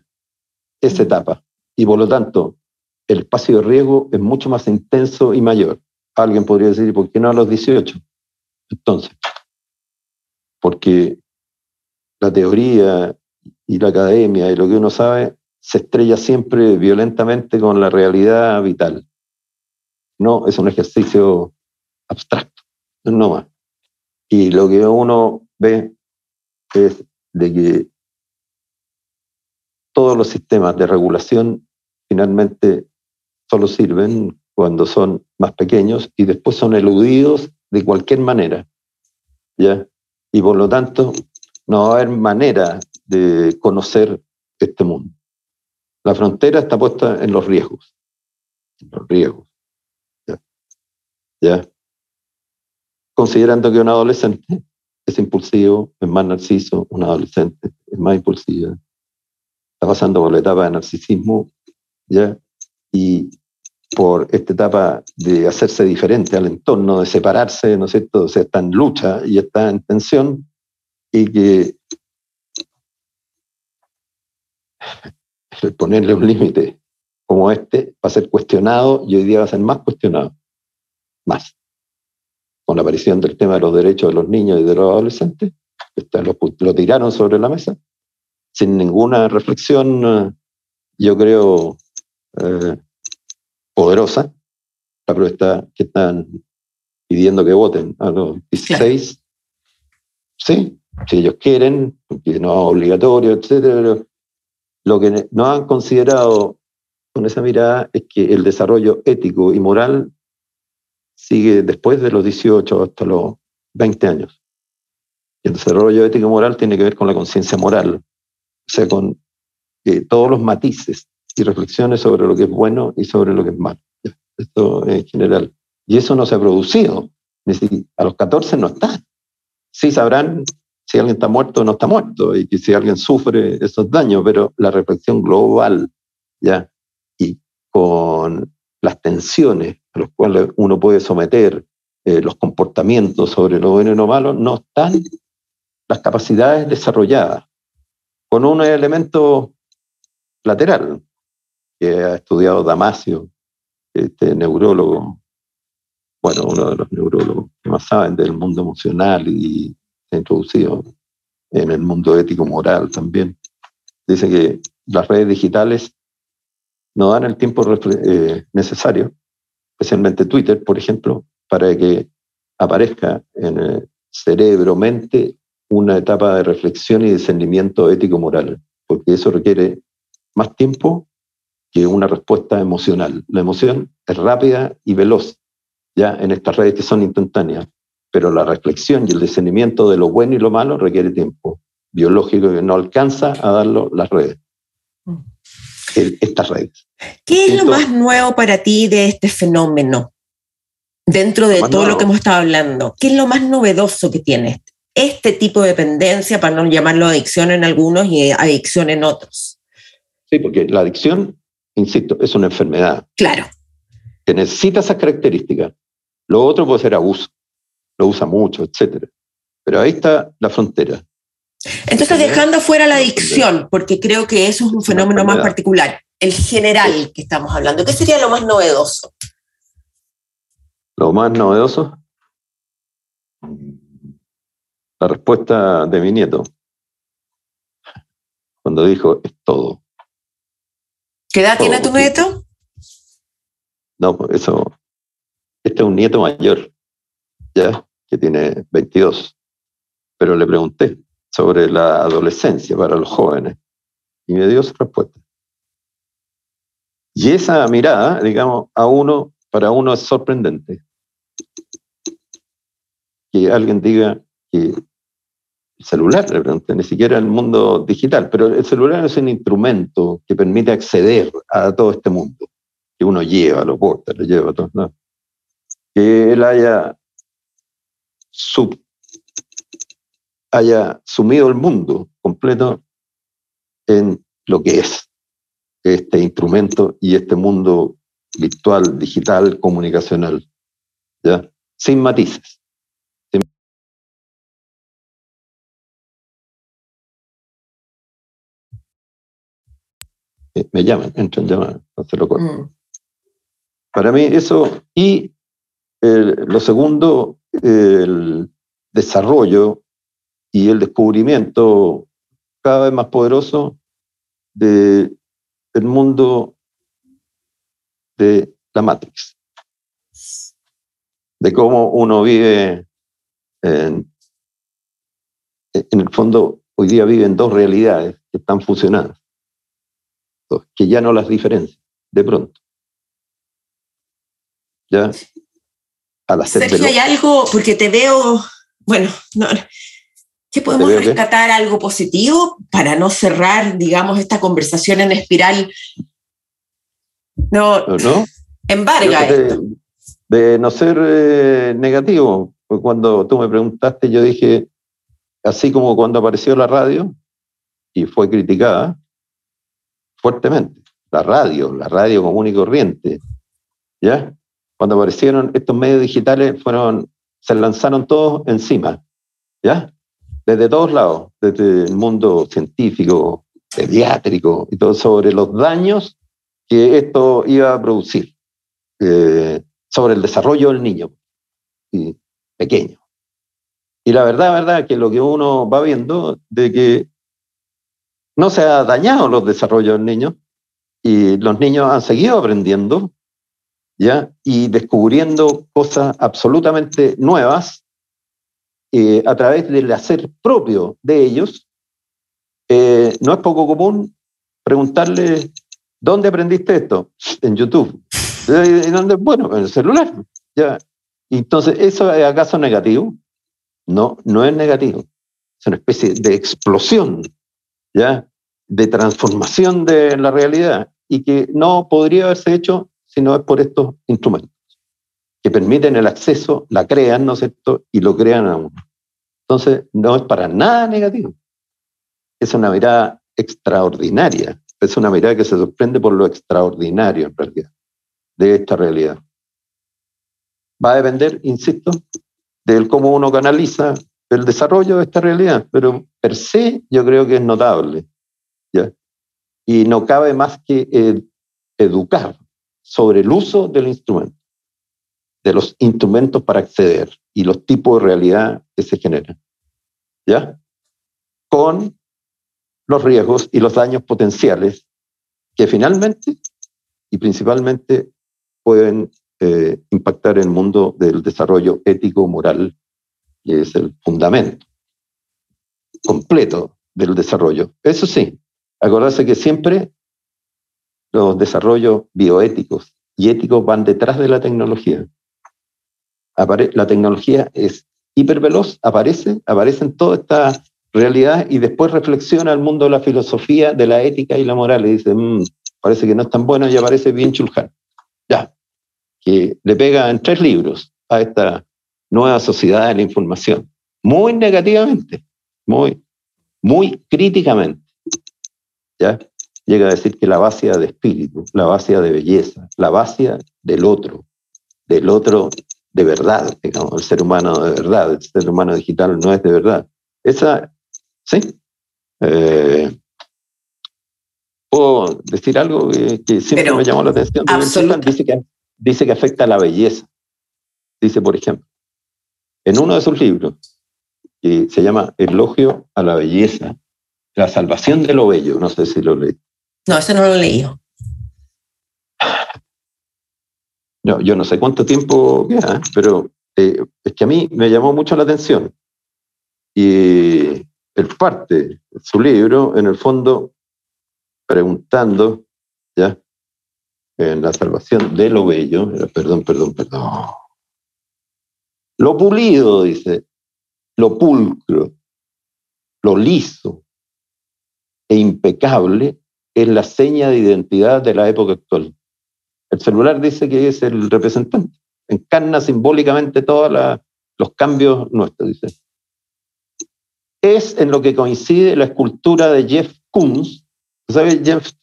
esa etapa y por lo tanto el espacio de riesgo es mucho más intenso y mayor. Alguien podría decir, ¿por qué no a los 18? Entonces, porque la teoría y la academia y lo que uno sabe se estrella siempre violentamente con la realidad vital. No es un ejercicio abstracto, no más. Y lo que uno ve es de que todos los sistemas de regulación finalmente solo sirven cuando son más pequeños y después son eludidos de cualquier manera. ¿ya? y por lo tanto no va a haber manera de conocer este mundo. La frontera está puesta en los riesgos, los riesgos. ¿Ya? Considerando que un adolescente es impulsivo, es más narciso, un adolescente es más impulsiva, está pasando por la etapa de narcisismo, ¿ya? Y por esta etapa de hacerse diferente al entorno, de separarse, ¿no es cierto? O sea, está en lucha y está en tensión y que ponerle un límite como este va a ser cuestionado y hoy día va a ser más cuestionado, más. Con la aparición del tema de los derechos de los niños y de los adolescentes, lo, lo tiraron sobre la mesa sin ninguna reflexión, eh, yo creo, eh, poderosa, la prueba que están pidiendo que voten a los 16. Sí, si ellos quieren, porque no es obligatorio, etc. lo que no han considerado con esa mirada es que el desarrollo ético y moral sigue después de los 18 hasta los 20 años. el desarrollo ético y moral tiene que ver con la conciencia moral, o sea, con eh, todos los matices y reflexiones sobre lo que es bueno y sobre lo que es malo. Esto en general. Y eso no se ha producido. Es decir, a los 14 no está. Sí sabrán si alguien está muerto o no está muerto y si alguien sufre esos daños, pero la reflexión global, ¿ya? Y con las tensiones a las cuales uno puede someter eh, los comportamientos sobre lo bueno y lo malo, no están las capacidades desarrolladas, con un elemento lateral, que ha estudiado Damasio, este neurólogo, bueno, uno de los neurólogos que más saben del mundo emocional y se ha introducido en el mundo ético-moral también. Dice que las redes digitales no dan el tiempo eh, necesario, especialmente Twitter, por ejemplo, para que aparezca en el cerebro, mente, una etapa de reflexión y discernimiento ético-moral, porque eso requiere más tiempo que una respuesta emocional. La emoción es rápida y veloz, ya en estas redes que son instantáneas, pero la reflexión y el discernimiento de lo bueno y lo malo requiere tiempo biológico que no alcanza a darlo las redes, mm. estas redes. ¿Qué es lo más nuevo para ti de este fenómeno? Dentro de todo lo que hemos estado hablando, ¿qué es lo más novedoso que tiene este tipo de dependencia, para no llamarlo adicción en algunos y adicción en otros? Sí, porque la adicción, insisto, es una enfermedad. Claro. Que necesita esas características. Lo otro puede ser abuso, lo usa mucho, etc. Pero ahí está la frontera. Entonces, dejando fuera la adicción, porque creo que eso es un fenómeno más particular, el general que estamos hablando, ¿qué sería lo más novedoso? Lo más novedoso, la respuesta de mi nieto, cuando dijo, es todo. ¿Qué edad tiene tu nieto? No, eso, este es un nieto mayor, ya, que tiene 22, pero le pregunté, sobre la adolescencia para los jóvenes. Y me dio su respuesta. Y esa mirada, digamos, a uno, para uno es sorprendente. Que alguien diga que celular, ni siquiera el mundo digital, pero el celular es un instrumento que permite acceder a todo este mundo, que uno lleva, lo porta, lo lleva todos lados. Que él haya sub haya sumido el mundo completo en lo que es este instrumento y este mundo virtual, digital, comunicacional, ¿ya? Sin matices. Me llaman, entran, llaman, no se lo mm. Para mí eso, y lo segundo, el desarrollo y el descubrimiento cada vez más poderoso de, del mundo de la Matrix, de cómo uno vive en, en el fondo, hoy día viven dos realidades que están fusionadas, que ya no las diferencian, de pronto. ¿Ya? A Sergio, hay algo, porque te veo, bueno, no, ¿Qué podemos rescatar algo positivo para no cerrar, digamos, esta conversación en espiral? No, no. embarga esto. De, no ser eh, negativo, cuando tú me preguntaste, yo dije, así como cuando apareció la radio y fue criticada fuertemente, la radio, la radio común y corriente, ¿ya? Cuando aparecieron estos medios digitales, fueron, se lanzaron todos encima, ¿ya? desde todos lados, desde el mundo científico, pediátrico y todo, sobre los daños que esto iba a producir, eh, sobre el desarrollo del niño y pequeño. Y la verdad, verdad, que lo que uno va viendo de que no se ha dañado los desarrollos del niño y los niños han seguido aprendiendo, ¿ya? Y descubriendo cosas absolutamente nuevas eh, a través del hacer propio de ellos, eh, no es poco común preguntarle, ¿dónde aprendiste esto? [laughs] En YouTube. ¿Y dónde? Bueno, en el celular. Ya. Entonces, ¿eso es acaso negativo? No, no es negativo. Es una especie de explosión, ¿ya? De transformación de la realidad y que no podría haberse hecho si no es por estos instrumentos que permiten el acceso, la crean, ¿no es cierto? Y lo crean a uno. Entonces, no es para nada negativo. Es una mirada extraordinaria. Es una mirada que se sorprende por lo extraordinario, en realidad, de esta realidad. Va a depender, insisto, de cómo uno canaliza el desarrollo de esta realidad, pero per se yo creo que es notable. ¿ya? Y no cabe más que educar sobre el uso del instrumento de los instrumentos para acceder y los tipos de realidad que se generan. ¿ya? Con los riesgos y los daños potenciales que finalmente y principalmente pueden eh, impactar el mundo del desarrollo ético-moral, que es el fundamento completo del desarrollo. Eso sí, acordarse que siempre los desarrollos bioéticos y éticos van detrás de la tecnología. la tecnología es hiperveloz, aparece, aparece en toda esta realidad y después reflexiona el mundo de la filosofía, de la ética y la moral y dice, mm, parece que no es tan bueno y aparece bien Chulhan. Ya, que le pega en tres libros a esta nueva sociedad de la información, muy negativamente, muy, muy críticamente. ¿ya? Llega a decir que la vacía de espíritu, la vacía de belleza, la vacía del otro, del otro de verdad, digamos, el ser humano de verdad, el ser humano digital no es de verdad. Esa, sí. Eh, ¿Puedo decir algo que, siempre me llamó la atención? Dice que dice que afecta a la belleza. Dice, por ejemplo, en uno de sus libros, que se llama Elogio a la belleza, la salvación de lo bello, no sé si lo leí. No, ese no lo leí. No, yo no sé cuánto tiempo queda, pero eh, es que a mí me llamó mucho la atención. Y él parte su libro, en el fondo, preguntando, ¿ya? en la salvación de lo bello, perdón, perdón, perdón. Lo pulido, dice, lo pulcro, lo liso. E impecable es la seña de identidad de la época actual. El celular dice que es el representante, encarna simbólicamente todos los cambios nuestros, dice. Es en lo que coincide la escultura de Jeff Koons. ¿Sabes Jeff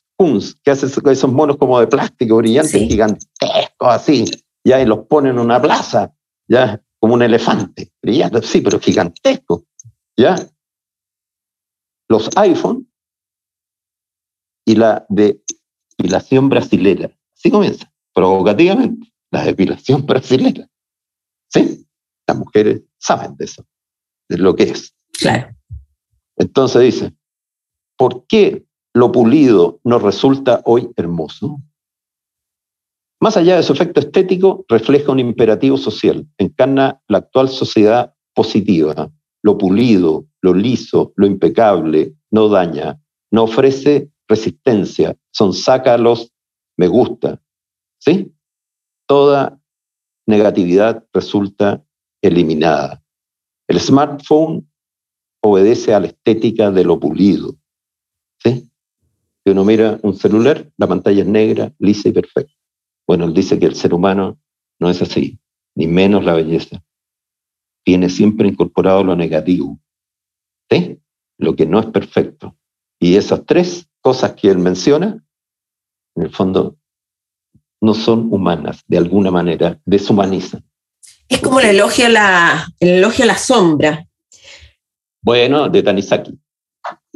que hace esos monos como de plástico brillante, gigantescos así, ya y los pone en una plaza, ya como un elefante, brillante, sí, pero gigantesco, ya. Los iPhone y la depilación brasilera. Así comienza, provocativamente, la depilación [laughs] brasilera. ¿Sí? Las mujeres saben de eso, de lo que es. Claro. Entonces dice, ¿por qué lo pulido nos resulta hoy hermoso? Más allá de su efecto estético, refleja un imperativo social, encarna la actual sociedad positiva. Lo pulido, lo liso, lo impecable, no daña, no ofrece resistencia, son los me gusta. ¿Sí? Toda negatividad resulta eliminada. El smartphone obedece a la estética de lo pulido. ¿Sí? que uno mira un celular, la pantalla es negra, lisa y perfecta. Bueno, él dice que el ser humano no es así, ni menos la belleza. Tiene siempre incorporado lo negativo, ¿sí? lo que no es perfecto. Y esas tres cosas que él menciona, en el fondo, no son humanas, de alguna manera, deshumanizan. Es como el elogio a la, el elogio a la sombra. Bueno, de Tanizaki,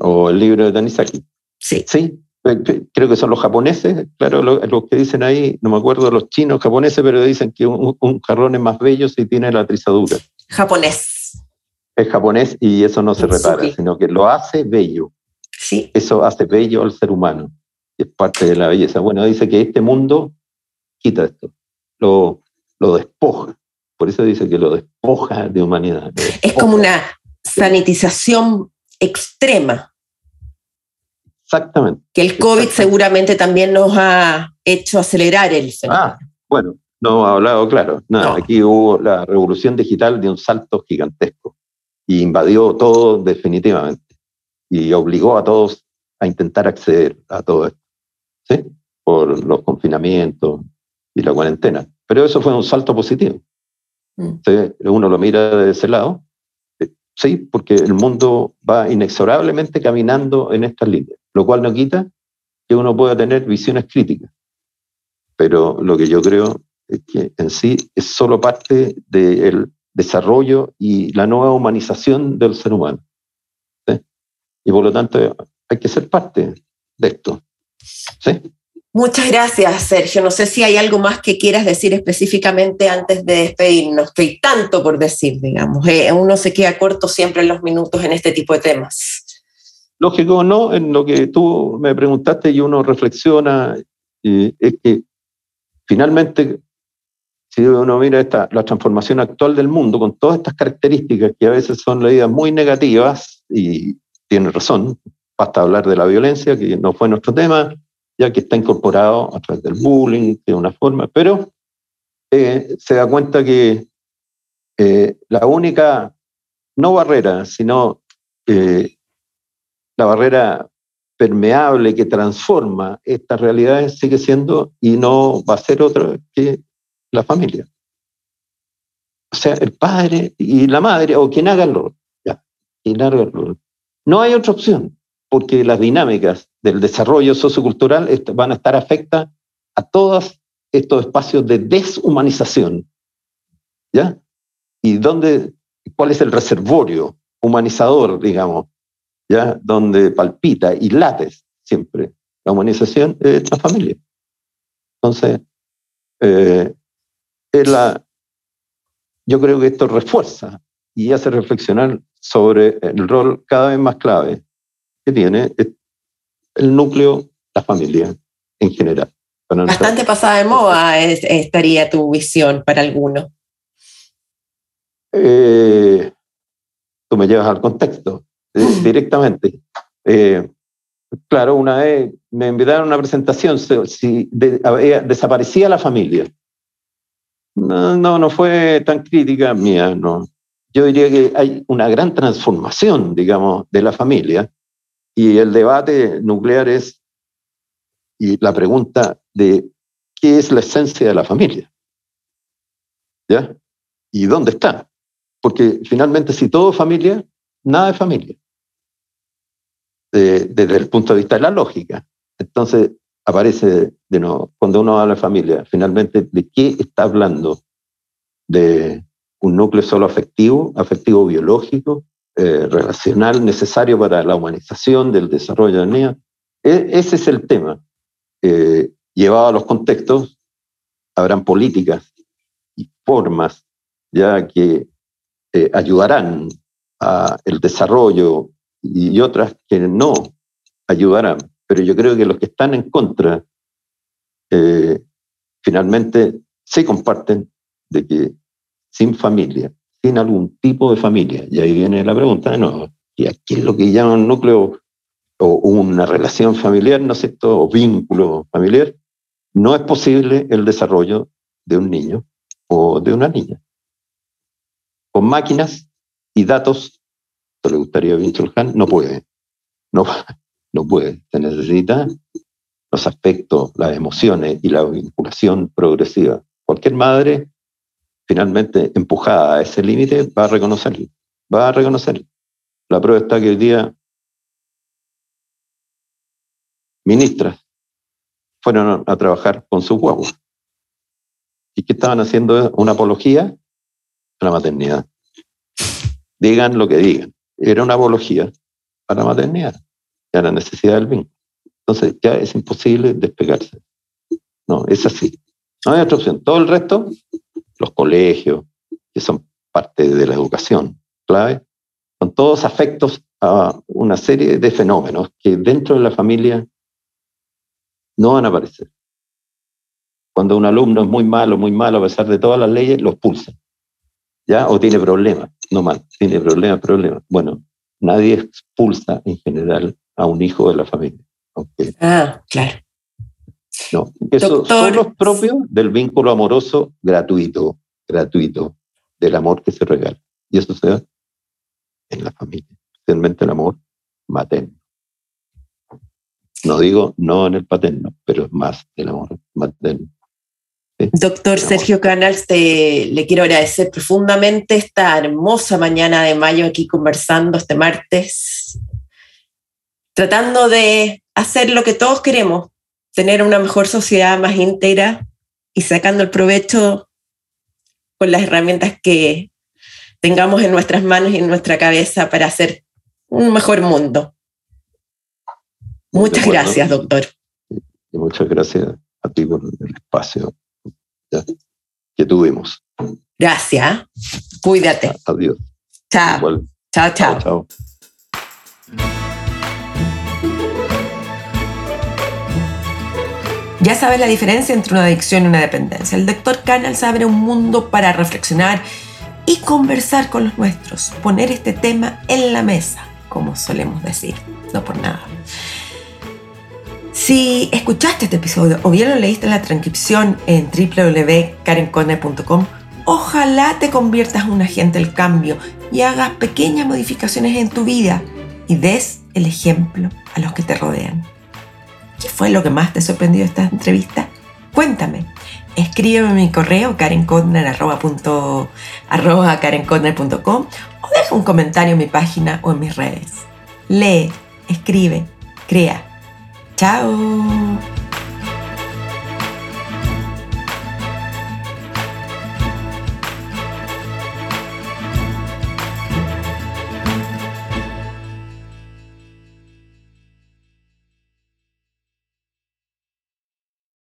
o el libro de Tanizaki. Sí. Sí, creo que son los japoneses, claro, los que dicen ahí, no me acuerdo los chinos japoneses, pero dicen que un, jarrón es más bello si tiene la trizadura. Japonés. Es japonés y eso no se repara, sino que lo hace bello. Sí. Eso hace bello al ser humano. Es parte de la belleza. Bueno, dice que este mundo quita esto, lo, lo despoja. Por eso dice que lo despoja de humanidad. Es como una sanitización extrema. Exactamente. Que el COVID seguramente también nos ha hecho acelerar el Ah, bueno, no ha hablado claro. Nada, aquí hubo la revolución digital de un salto gigantesco y invadió todo definitivamente y obligó a todos a intentar acceder a todo esto, ¿sí? Por los confinamientos y la cuarentena. Pero eso fue un salto positivo. Mm. Uno lo mira de ese lado, eh, sí, porque el mundo va inexorablemente caminando en estas líneas lo cual no quita que uno pueda tener visiones críticas. Pero lo que yo creo es que en sí es solo parte del desarrollo y la nueva humanización del ser humano. Y por lo tanto hay que ser parte de esto. Muchas gracias, Sergio. No sé si hay algo más que quieras decir específicamente antes de despedirnos, que hay tanto por decir, digamos. Eh, uno se queda corto siempre en los minutos en este tipo de temas. Lógico, no, en lo que tú me preguntaste y uno reflexiona, es que finalmente, si uno mira esta, la transformación actual del mundo, con todas estas características que a veces son leídas muy negativas, y tiene razón, basta hablar de la violencia, que no fue nuestro tema, ya que está incorporado a través del bullying, de una forma, pero eh, se da cuenta que eh, la única, no barrera, sino eh, la barrera permeable que transforma estas realidades sigue siendo y no va a ser otra que la familia. O sea, el padre y la madre, o quien haga el rol. Ya. No hay otra opción porque las dinámicas del desarrollo sociocultural van a estar afectas a todos estos espacios de deshumanización. ¿Ya? ¿Y dónde, cuál es el reservorio humanizador, digamos, ¿ya? Donde palpita y late siempre la humanización de esta familia. Entonces, eh, es la, yo creo que esto refuerza y hace reflexionar sobre el rol cada vez más clave que tiene el núcleo, la familia en general. Bastante pasada de moda estaría tu visión para alguno. Eh, tú me llevas al contexto eh, directamente. Eh, claro, una vez me invitaron una presentación, si desaparecía la familia. No, no, no fue tan crítica mía, no. Yo diría que hay una gran transformación, digamos, de la familia y el debate nuclear es, y la pregunta de qué es la esencia de la familia. ¿Ya? ¿Y dónde está? Porque finalmente si todo es familia, nada es familia. Desde el punto de vista de la lógica. Entonces aparece de cuando uno habla de familia, finalmente, ¿de qué está hablando? ¿De un núcleo solo afectivo, afectivo biológico, eh, relacional necesario para la humanización del desarrollo del niño. E, ese es el tema. Eh, llevado a los contextos, habrán políticas y formas ya que eh, ayudarán al desarrollo y otras que no ayudarán. Pero yo creo que los que están en contra finalmente se comparten de que sin familia tiene algún tipo de familia. Y ahí viene la pregunta, no, ¿qué es lo que llaman núcleo o una relación familiar, no es esto, o vínculo familiar? No es posible el desarrollo de un niño o de una niña. Con máquinas y datos, le gustaría a no puede. No, no puede. Se necesita los aspectos, las emociones y la vinculación progresiva. Cualquier madre finalmente empujada a ese límite, va a reconocerlo. Va a reconocerlo. La prueba está que hoy día ministras fueron a trabajar con sus guaguas. ¿Y que estaban haciendo? Una apología a la maternidad. Digan lo que digan. Era una apología a la maternidad a la necesidad del vínculo. Entonces ya es imposible despegarse. No, es así. No hay otra opción. Todo el resto los colegios, que son parte de la educación clave, son todos afectos a una serie de fenómenos que dentro de la familia no van a aparecer. Cuando un alumno es muy malo, muy malo, a pesar de todas las leyes, lo expulsan. ¿Ya? O tiene problemas, no mal, tiene problemas, problemas. Bueno, nadie expulsa en general a un hijo de la familia. Ah, claro. No, eso son los propios del vínculo amoroso gratuito, gratuito, del amor que se regala. Y eso se da en la familia, especialmente el amor materno. No digo no en el paterno, pero es más el amor materno. Doctor Sergio Canals, te, le quiero agradecer profundamente esta hermosa mañana de mayo aquí conversando este martes, tratando de hacer lo que todos queremos, tener una mejor sociedad más íntegra y sacando el provecho con las herramientas que tengamos en nuestras manos y en nuestra cabeza para hacer un mejor mundo. Muchas gracias, doctor. Y muchas gracias a ti por el espacio que tuvimos. Gracias. Cuídate. Adiós. Chao. Chao, chao. chao. Ya sabes la diferencia entre una adicción y una dependencia. El doctor Canals abre un mundo para reflexionar y conversar con los nuestros, poner este tema en la mesa, como solemos decir, no por nada. Si escuchaste este episodio o bien lo leíste en la transcripción en www.karenconner.com, ojalá te conviertas en un agente del cambio y hagas pequeñas modificaciones en tu vida y des el ejemplo a los que te rodean. ¿Qué fue lo que más te sorprendió de esta entrevista? Cuéntame. Escríbeme en mi correo karenconner.com o deja un comentario en mi página o en mis redes. Lee, escribe, crea. Chao.